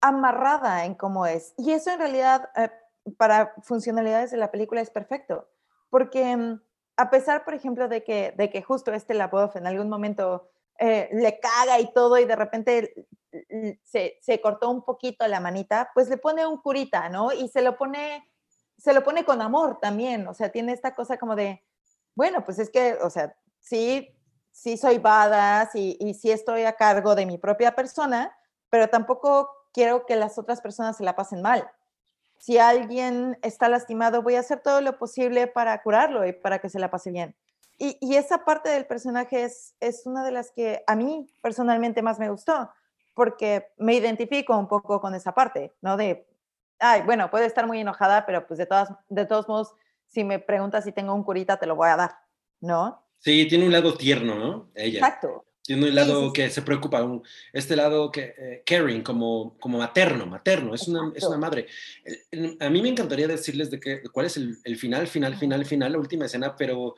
amarrada en cómo es. Y eso en realidad, eh, para funcionalidades de la película es perfecto, porque mm, a pesar, por ejemplo, de que, de que justo este Laboff en algún momento eh, le caga y todo y de repente se, se, cortó un poquito la manita, pues le pone un curita, ¿no? Y se lo pone, se lo pone con amor también, o sea, tiene esta cosa como de, bueno, pues es que, o sea, sí, sí soy badass y, y sí estoy a cargo de mi propia persona, pero tampoco quiero que las otras personas se la pasen mal. Si alguien está lastimado, voy a hacer todo lo posible para curarlo y para que se la pase bien. Y, y esa parte del personaje es, es una de las que a mí personalmente más me gustó, porque me identifico un poco con esa parte, ¿no? De, ay, bueno, puede estar muy enojada, pero pues de, todas, de todos modos, si me preguntas si tengo un curita, te lo voy a dar, ¿no? Sí, tiene un lado tierno, ¿no? Ella. Exacto. Tiene un lado que se preocupa, un, este lado que eh, caring, como, como materno, materno, es una, es una madre. A mí me encantaría decirles de que, cuál es el, el, final, final, final, final, la última escena, pero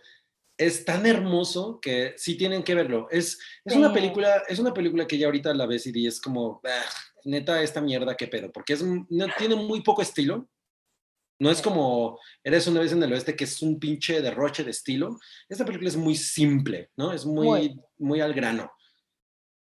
es tan hermoso que sí tienen que verlo. Es, es, sí. una, película, es una película que ya ahorita la ves y es como, ah, neta, esta mierda, qué pedo, porque es, no, tiene muy poco estilo. No es como Eres una vez en el oeste, que es un pinche derroche de estilo. Esta película es muy simple, ¿no? Es muy, muy, muy al grano.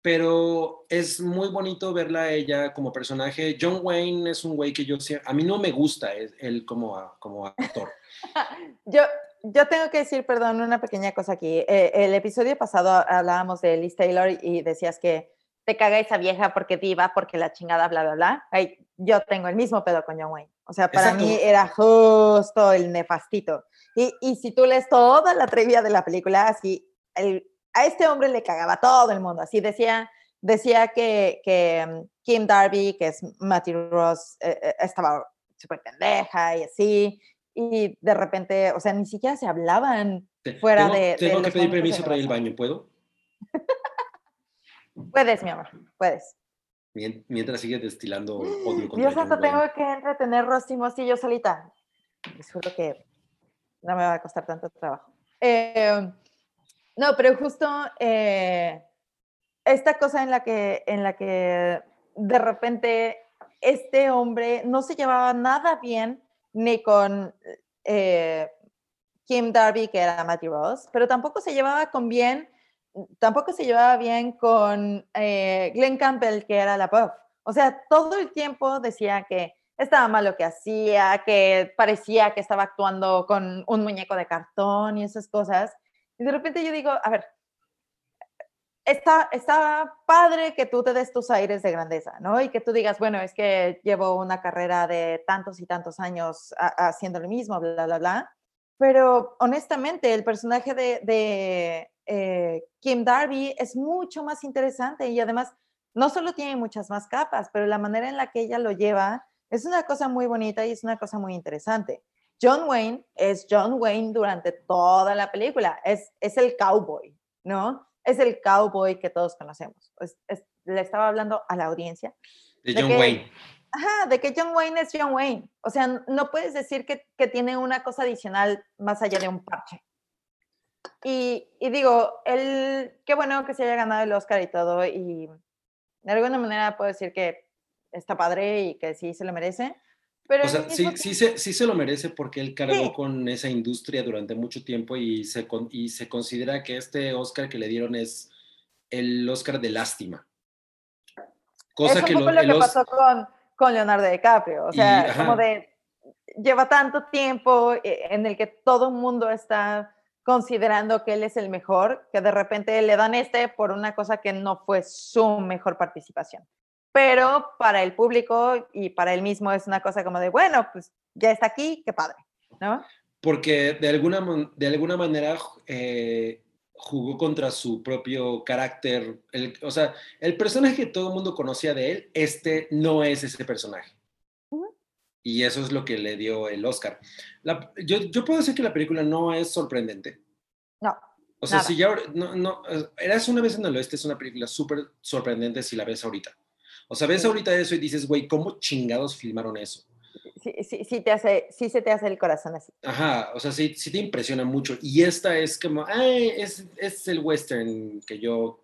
Pero es muy bonito verla a ella como personaje. John Wayne es un güey que yo a mí no me gusta él como, como actor. yo, yo tengo que decir, perdón, una pequeña cosa aquí. Eh, el episodio pasado hablábamos de Liz Taylor y decías que te caga esa vieja porque diva, porque la chingada, bla, bla, bla. Ay, yo tengo el mismo pedo con John Wayne. O sea, para Exacto. mí era justo el nefastito. Y, y, si tú lees toda la trivia de la película, así, el, a este hombre le cagaba todo el mundo. Así decía, decía que, que um, Kim Darby, que es Matthew Ross, eh, eh, estaba súper pendeja y así. Y de repente, o sea, ni siquiera se hablaban fuera tengo, de... Tengo de que pedir permiso para ir al baño, ¿puedo? Puedes, mi amor, puedes. Mientras sigue destilando odio contra Dios, hasta tengo que entretener Rosy y yo solita. Disfruto que no me va a costar tanto trabajo. Eh, no, pero justo eh, esta cosa en la, que, en la que de repente este hombre no se llevaba nada bien ni con eh, Kim Darby, que era Matty Ross, pero tampoco se llevaba con bien tampoco se llevaba bien con eh, Glenn Campbell, que era la Puff. O sea, todo el tiempo decía que estaba mal lo que hacía, que parecía que estaba actuando con un muñeco de cartón y esas cosas. Y de repente yo digo, a ver, está, está padre que tú te des tus aires de grandeza, ¿no? Y que tú digas, bueno, es que llevo una carrera de tantos y tantos años haciendo lo mismo, bla, bla, bla. Pero honestamente, el personaje de, de eh, Kim Darby es mucho más interesante y además no solo tiene muchas más capas, pero la manera en la que ella lo lleva es una cosa muy bonita y es una cosa muy interesante. John Wayne es John Wayne durante toda la película, es, es el cowboy, ¿no? Es el cowboy que todos conocemos. Es, es, le estaba hablando a la audiencia. De John que, Wayne. Ajá, de que John Wayne es John Wayne. O sea, no puedes decir que, que tiene una cosa adicional más allá de un parche. Y, y, digo, él, qué bueno que se haya ganado el Oscar y todo, y de alguna manera puedo decir que está padre y que sí se lo merece. Pero o sea, sí, sí, se, sí se lo merece porque él cargó sí. con esa industria durante mucho tiempo y se, y se considera que este Oscar que le dieron es el Oscar de lástima. Cosa es un que poco lo, lo que pasó con, con Leonardo DiCaprio, o sea, y, como de lleva tanto tiempo eh, en el que todo el mundo está considerando que él es el mejor, que de repente le dan este por una cosa que no fue su mejor participación. Pero para el público y para él mismo es una cosa como de, bueno, pues ya está aquí, qué padre, ¿no? Porque de alguna, de alguna manera eh, jugó contra su propio carácter. El, o sea, el personaje que todo el mundo conocía de él, este no es ese personaje. Uh -huh. Y eso es lo que le dio el Oscar. La, yo, yo, puedo decir que la película no es sorprendente. No. O sea, nada. si ya no, no, eras una vez en el oeste, es una película súper sorprendente si la ves ahorita. O sea, ves ahorita eso y dices, güey, ¿cómo chingados filmaron eso? Sí, sí, sí, te hace, sí se te hace el corazón así. Ajá, o sea, sí, sí te impresiona mucho. Y esta es como, ay, es, es el western que yo...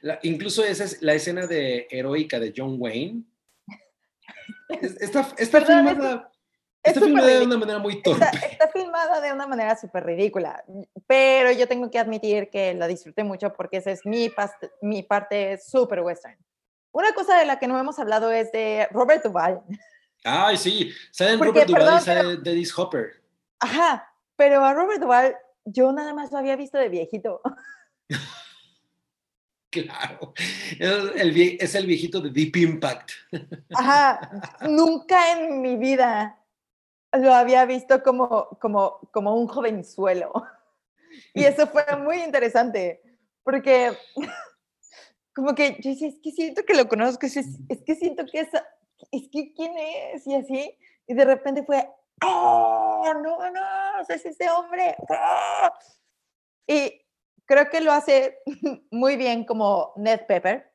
La, incluso esa es la escena de heroica de John Wayne. Está, está Perdón, filmada... Está filmada de una manera muy torpe. Está, está filmada de una manera súper ridícula, pero yo tengo que admitir que la disfruté mucho porque esa es mi, mi parte súper western. Una cosa de la que no hemos hablado es de Robert Duvall. Ay, sí, sale Robert Duvall y sale Dennis Hopper. Ajá, pero a Robert Duvall yo nada más lo había visto de viejito. Claro, es el viejito de Deep Impact. Ajá, nunca en mi vida lo había visto como, como, como un jovenzuelo. Y eso fue muy interesante, porque como que yo decía, es que siento que lo conozco, es, es que siento que es, es que quién es, y así, y de repente fue, ¡oh, no, no, es ese hombre! ¡Oh! Y creo que lo hace muy bien como Ned Pepper,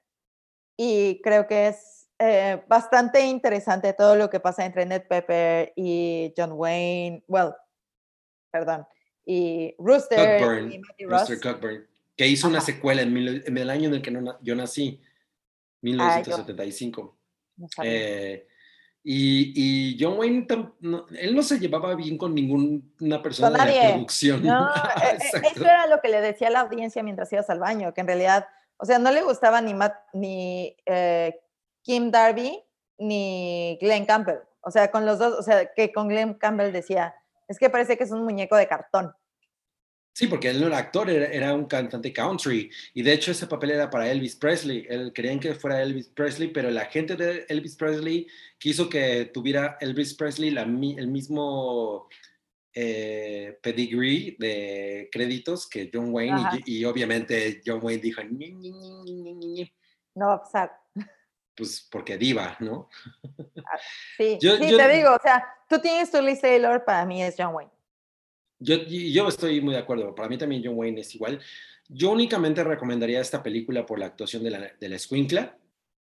y creo que es eh, bastante interesante todo lo que pasa entre Ned Pepper y John Wayne, well, perdón, y Rooster y Matty Rooster Cockburn que hizo una secuela en, el año en el que yo nací, 1975. Eh, y, y, John Wayne, él no se llevaba bien con ninguna persona de la producción. No, e, e, eso era lo que le decía a la audiencia mientras ibas al baño, que en realidad, o sea, no le gustaba ni, ni eh, Kim Darby ni Glenn Campbell. O sea, con los dos, o sea, que con Glenn Campbell decía, es que parece que es un muñeco de cartón. Sí, porque él no era actor, era, un cantante country. Y de hecho ese papel era para Elvis Presley. Él, querían que fuera Elvis Presley, pero la gente de Elvis Presley quiso que tuviera Elvis Presley la, el mismo eh, pedigree de créditos que John Wayne. Y, obviamente John Wayne dijo, no, o sea, pues porque diva, ¿no? Ah, sí, sí te digo, o sea, tú tienes tu Liz Taylor, para mí es John Wayne. Yo, yo estoy muy de acuerdo. Para mí también John Wayne es igual. Yo únicamente recomendaría esta película por la actuación de la, de la escuincla.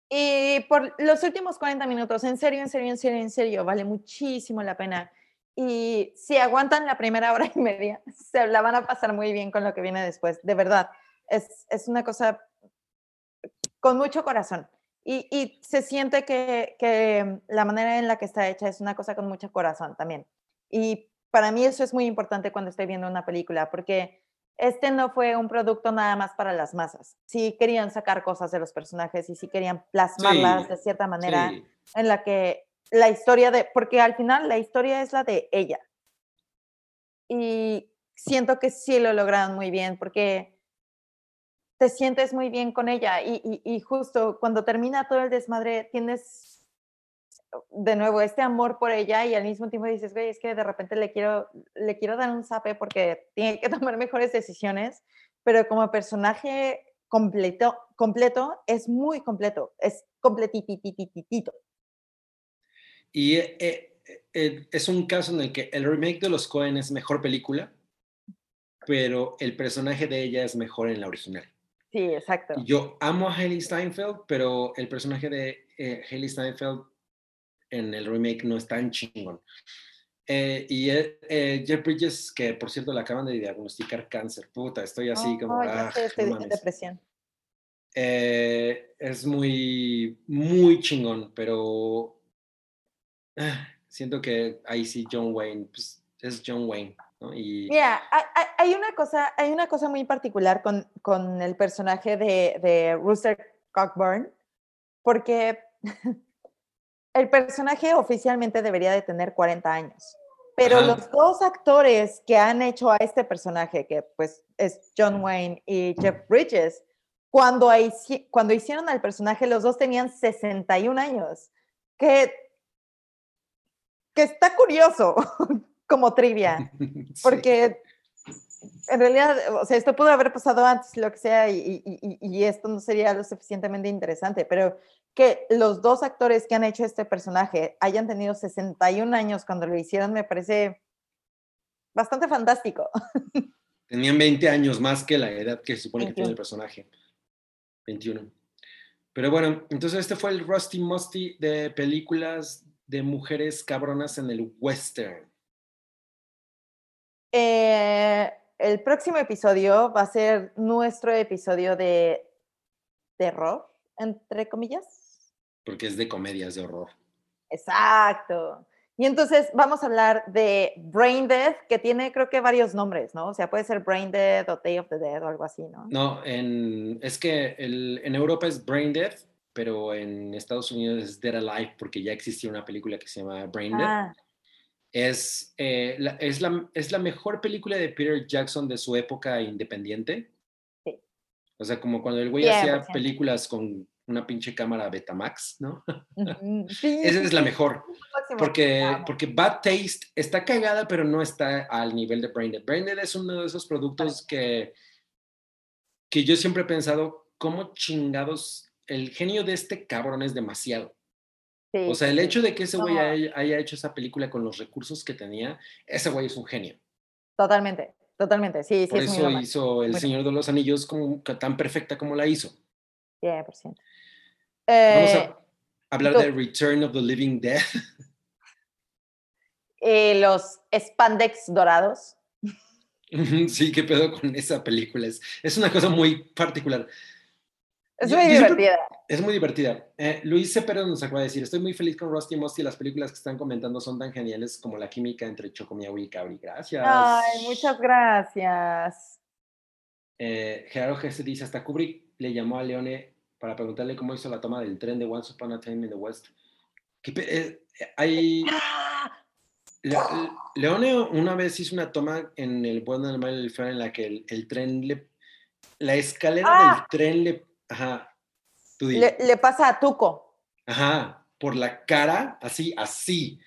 Y por los últimos 40 minutos, en serio, en serio, en serio, en serio, vale muchísimo la pena. Y si aguantan la primera hora y media, se la van a pasar muy bien con lo que viene después. De verdad, es, es una cosa con mucho corazón. Y, y se siente que, que, la manera en la que está hecha es una cosa con mucho corazón también. Y para mí eso es muy importante cuando estoy viendo una película, porque este no fue un producto nada más para las masas. Sí querían sacar cosas de los personajes y sí querían plasmarlas de cierta manera en la que la historia de, porque al final la historia es la de ella. Y siento que sí lo lograron muy bien porque te sientes muy bien con ella y, y justo cuando termina todo el desmadre tienes de nuevo, este amor por ella y al mismo tiempo dices, güey, es que de repente le quiero, le quiero dar un zape porque tiene que tomar mejores decisiones, pero como personaje completo, completo es muy completo, es completititititito. Y eh, eh, eh, es un caso en el que el remake de Los Cohen es mejor película, pero el personaje de ella es mejor en la original. Sí, exacto. Yo amo a Haley Steinfeld, pero el personaje de Haley Steinfeld en el remake no es tan chingón. Eh, y eh, eh, Jeff Bridges, que por cierto le acaban de diagnosticar cáncer, puta, estoy así como... Ah, depresión. es muy, muy chingón, pero ah, siento que ahí sí John Wayne, pues es John Wayne. ¿no? Y... Mira, hay, una cosa, hay una cosa muy particular con, con el personaje de, de Rooster Cockburn, porque el personaje oficialmente debería de tener 40 años, pero los dos actores que han hecho a este personaje, que pues es John Wayne y Jeff Bridges, cuando, cuando hicieron al personaje, los dos tenían 61 años, que, que está curioso como trivia, porque en realidad, o sea, esto pudo haber pasado antes, lo que sea, y, y, esto no sería lo suficientemente interesante, pero que los dos actores que han hecho este personaje hayan tenido 61 años cuando lo hicieron me parece bastante fantástico. Tenían 20 años más que la edad que se supone que tiene el personaje. 21. Pero bueno, entonces este fue el Rusty Musty de películas de mujeres cabronas en el western. Eh, el próximo episodio va a ser nuestro episodio de terror, entre comillas porque es de comedias de horror. Exacto. Y entonces vamos a hablar de Brain Death, que tiene creo que varios nombres, ¿no? O sea, puede ser Brain Death o Day of the Dead o algo así, ¿no? No, en, es que el, en Europa es Brain Death pero en Estados Unidos es Dead Alive porque ya existía una película que se llama Brain Dead. Ah, Es, eh, la, es, la, es la mejor película de Peter Jackson de su época independiente. Sí. O sea, como cuando el güey hacía 100%. películas con una pinche cámara Betamax, ¿no? sí, Esa es la mejor. Porque, porque Bad Taste está cagada, pero no está al nivel de Brain Dead. Brain Dead es uno de esos productos que, que yo siempre he pensado, ¿cómo chingados? El genio de este cabrón es demasiado. Sí, O sea, el hecho de que ese güey haya, haya hecho esa película con los recursos que tenía, ese güey es un genio. Totalmente, totalmente. Sí, sí, Por es eso hizo El Señor de los Anillos como, tan perfecta como la hizo. 100%. Vamos Eh, a hablar tú. de Return of the Living Dead. eh, los spandex dorados. sí, qué pedo con esa película. Es, es una cosa muy particular. Es muy yo divertida. Es muy divertida. Eh, Luis Cepero nos acaba de decir, estoy muy feliz con Rusty y Musty, las películas que están comentando son tan geniales como la química entre Chocomiao y Cabri. Gracias. Ay, muchas gracias. Eh, Gerardo Gese dice, hasta Kubrick le llamó a Leone para preguntarle cómo hizo la toma del tren de Once Upon a Time in the West. ¿Qué pe- eh, hay, Ah, Le- Le- Leone una vez hizo una toma en El Bueno, el Mal y el Feo en la que el, el tren le... La escalera Ah. del tren le... Ajá. Tú di. le, le pasa a Tuco. Ajá. Por la cara, así, así.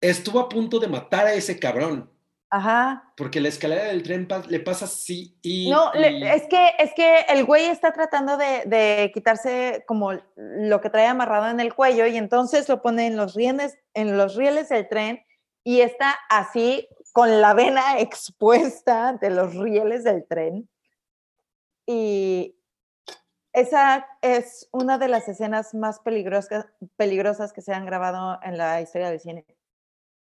Estuvo a punto de matar a ese cabrón. Ajá. Porque la escalera del tren pa- le pasa así y... No, le- es que es que el güey está tratando de, de quitarse como lo que trae amarrado en el cuello y entonces lo pone en los rieles, en los rieles del tren y está así con la vena expuesta de los rieles del tren. Y esa es una de las escenas más peligrosas, peligrosas que se han grabado en la historia del cine.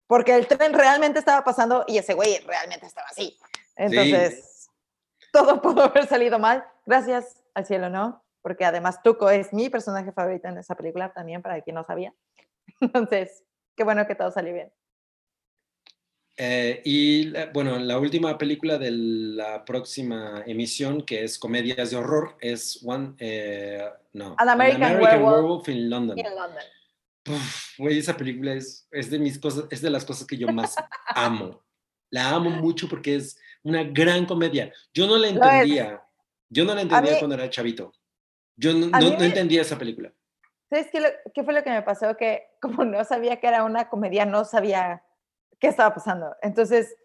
Porque el tren realmente estaba pasando y ese güey realmente estaba así. Entonces, todo pudo haber salido mal. Gracias al cielo, ¿no? Porque además Tuco es mi personaje favorito en esa película también, para quien no sabía. Entonces, qué bueno que todo salió bien. Eh, y bueno, la última película de la próxima emisión, que es Comedias de Horror, es One, eh, no, An American Werewolf in London. En London. Güey, esa película es, es de mis cosas, es de las cosas que yo más amo. La amo mucho porque es una gran comedia. Yo no la entendía. Yo no la entendía mí- cuando era chavito. Yo no, no- entendía esa película. ¿Sabes qué, lo- qué fue lo que me pasó? Que como no sabía que era una comedia, no sabía qué estaba pasando. Entonces,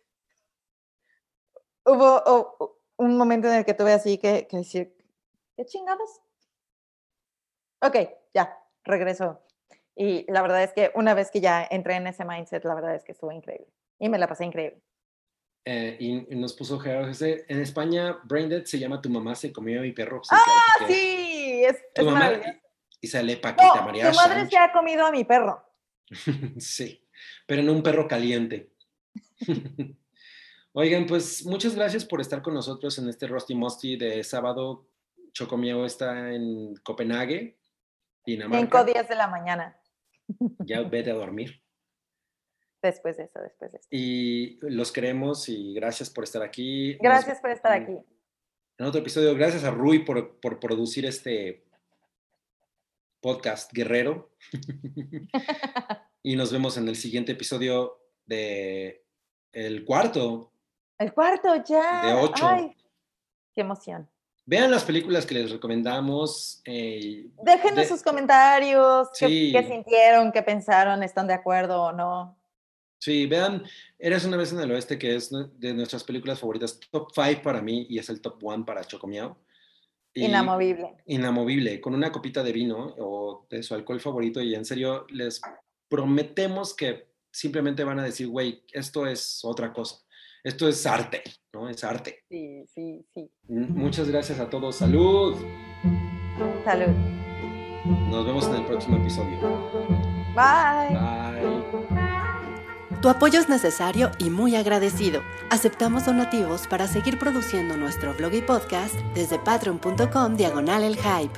hubo oh, un momento en el que tuve así que, que decir, ¿qué chingados? Ok, ya, regreso. Y la verdad es que una vez que ya entré en ese mindset, la verdad es que estuvo increíble. Y me la pasé increíble. Eh, y, y nos puso Gerardo José, En España, Braindead se llama Tu mamá se comió a mi perro. Sí, ¡Ah, claro sí! Es, Tu es mamá maravilloso. y sale Paquita No, María tu madre Sánchez. se ha comido a mi perro. Sí, pero no un perro caliente. Oigan, pues muchas gracias por estar con nosotros en este Rusty Musty de sábado. Chocomiao está en Copenhague, Cinco Dinamarca. días de la mañana. Ya vete a dormir. Después de eso, después de eso. Y los queremos y gracias por estar aquí. Nos- Gracias por estar aquí. En otro episodio, gracias a Rui por, por producir este podcast guerrero. y nos vemos en el siguiente episodio de el cuarto El cuarto ya. De ocho. Ay, qué emoción. Vean las películas que les recomendamos. eh, Déjenos de- sus comentarios, qué- Sí. qué, sintieron, qué pensaron, están de acuerdo o no. sí, vean, Eres una vez en el oeste, que es de nuestras películas favoritas, top 5 para mí y es el top 1 para Chocomiao. Y- Inamovible. Inamovible, con una copita de vino o de su alcohol favorito y en serio les prometemos que simplemente van a decir, güey, esto es otra cosa. Esto es arte, ¿no? Es arte. Sí, sí, sí. Muchas gracias a todos. Salud. Salud. Nos vemos en el próximo episodio. Bye. Bye. Tu apoyo es necesario y muy agradecido. Aceptamos donativos para seguir produciendo nuestro blog y podcast desde patreon.com diagonal el hype.